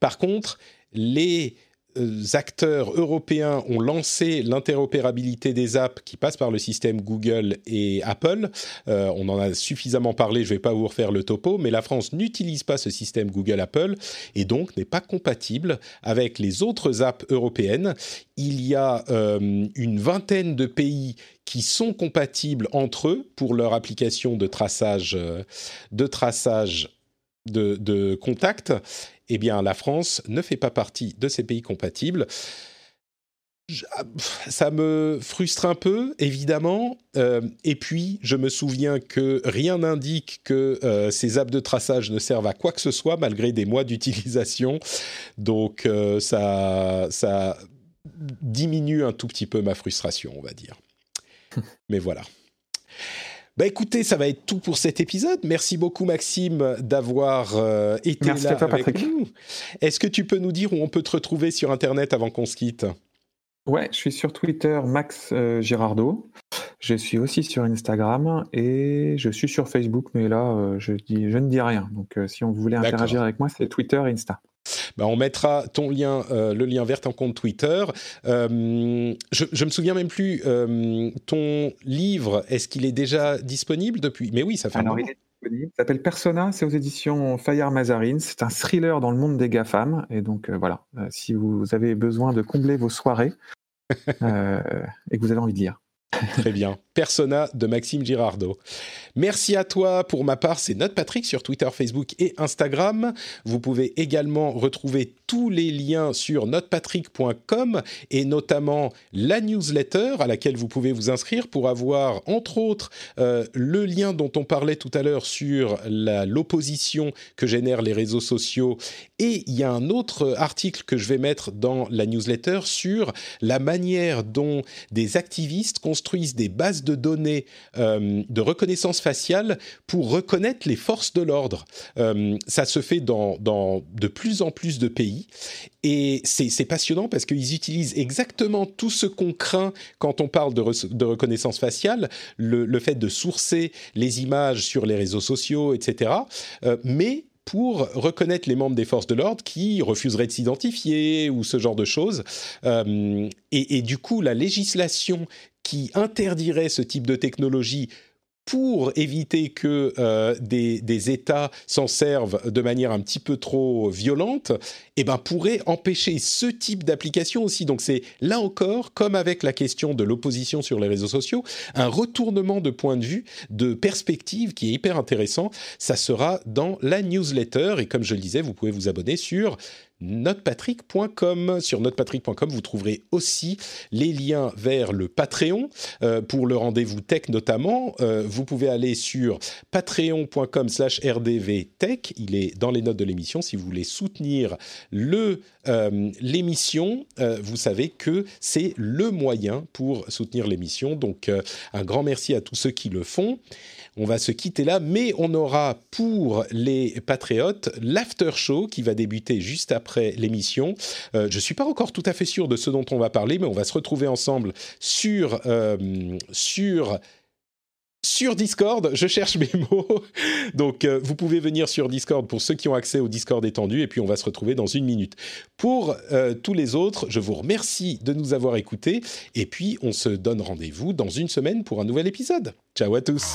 Speaker 1: Par contre, les euh, acteurs européens ont lancé l'interopérabilité des apps qui passent par le système Google et Apple. Euh, on en a suffisamment parlé, je ne vais pas vous refaire le topo, mais la France n'utilise pas ce système Google-Apple et donc n'est pas compatible avec les autres apps européennes. Il y a euh, une vingtaine de pays qui sont compatibles entre eux pour leur application de traçage, de traçage de contact eh bien la France ne fait pas partie de ces pays compatibles. Ah, ça me frustre un peu, évidemment. Euh, et puis, je me souviens que rien n'indique que euh, ces apps de traçage ne servent à quoi que ce soit, malgré des mois d'utilisation. Donc, euh, ça, ça diminue un tout petit peu ma frustration, on va dire. Mais voilà. Bah écoutez, ça va être tout pour cet épisode. Merci beaucoup Maxime d'avoir euh, été
Speaker 2: Merci
Speaker 1: là
Speaker 2: à toi, Patrick.
Speaker 1: Est-ce que tu peux nous dire où on peut te retrouver sur Internet avant qu'on se quitte?
Speaker 2: Ouais, je suis sur Twitter Max euh, Girardo. Je suis aussi sur Instagram et je suis sur Facebook, mais là, euh, je, dis, je ne dis rien. Donc, si on voulait interagir avec moi, c'est Twitter et Insta.
Speaker 1: Bah, on mettra ton lien, euh, le lien vers ton compte Twitter. Euh, je, je me souviens même plus, euh, ton livre, est-ce qu'il est déjà disponible depuis? Mais oui, ça fait un moment.
Speaker 2: Il s'appelle Persona, c'est aux éditions Fayard Mazarine. C'est un thriller dans le monde des GAFAM. Et donc voilà, si vous avez besoin de combler vos soirées et que vous avez envie de lire.
Speaker 1: Très bien. Persona de Maxime Girardot. Merci à toi. Pour ma part, c'est Note Patrick sur Twitter, Facebook et Instagram. Vous pouvez également retrouver tous les liens sur notepatrick.com et notamment la newsletter à laquelle vous pouvez vous inscrire pour avoir, entre autres, euh, le lien dont on parlait tout à l'heure sur l'opposition que génèrent les réseaux sociaux. Et il y a un autre article que je vais mettre dans la newsletter sur la manière dont des activistes construisent des bases de de données de reconnaissance faciale pour reconnaître les forces de l'ordre. ça se fait dans, de plus en plus de pays et c'est passionnant parce qu'ils utilisent exactement tout ce qu'on craint quand on parle de, reconnaissance faciale, le, fait de sourcer les images sur les réseaux sociaux, etc. Euh, mais pour reconnaître les membres des forces de l'ordre qui refuseraient de s'identifier ou ce genre de choses. Euh, et, et, du coup, la législation qui interdirait ce type de technologie pour éviter que euh, des, États s'en servent de manière un petit peu trop violente, eh ben, pourrait empêcher ce type d'application aussi. Donc c'est là encore, comme avec la question de l'opposition sur les réseaux sociaux, un retournement de point de vue, de perspective qui est hyper intéressant. Ça sera dans la newsletter et comme je le disais, vous pouvez vous abonner sur notrepatrick.com. Sur notrepatrick.com, vous trouverez aussi les liens vers le Patreon euh, pour le rendez-vous tech notamment. Euh, vous pouvez aller sur patreon.com slash rdvtech. Il est dans les notes de l'émission. Si vous voulez soutenir euh, l'émission, vous savez que c'est le moyen pour soutenir l'émission. Donc un grand merci à tous ceux qui le font on va se quitter là, mais on aura pour les patriotes l'after show qui va débuter juste après l'émission. Euh, je ne suis pas encore tout à fait sûr de ce dont on va parler, mais on va se retrouver ensemble sur euh, Discord, je cherche mes mots. Donc, euh, vous pouvez venir sur Discord pour ceux qui ont accès au Discord étendu, et puis on va se retrouver dans une minute. Pour tous les autres, je vous remercie de nous avoir écoutés, et puis on se donne rendez-vous dans une semaine pour un nouvel épisode. Ciao à tous.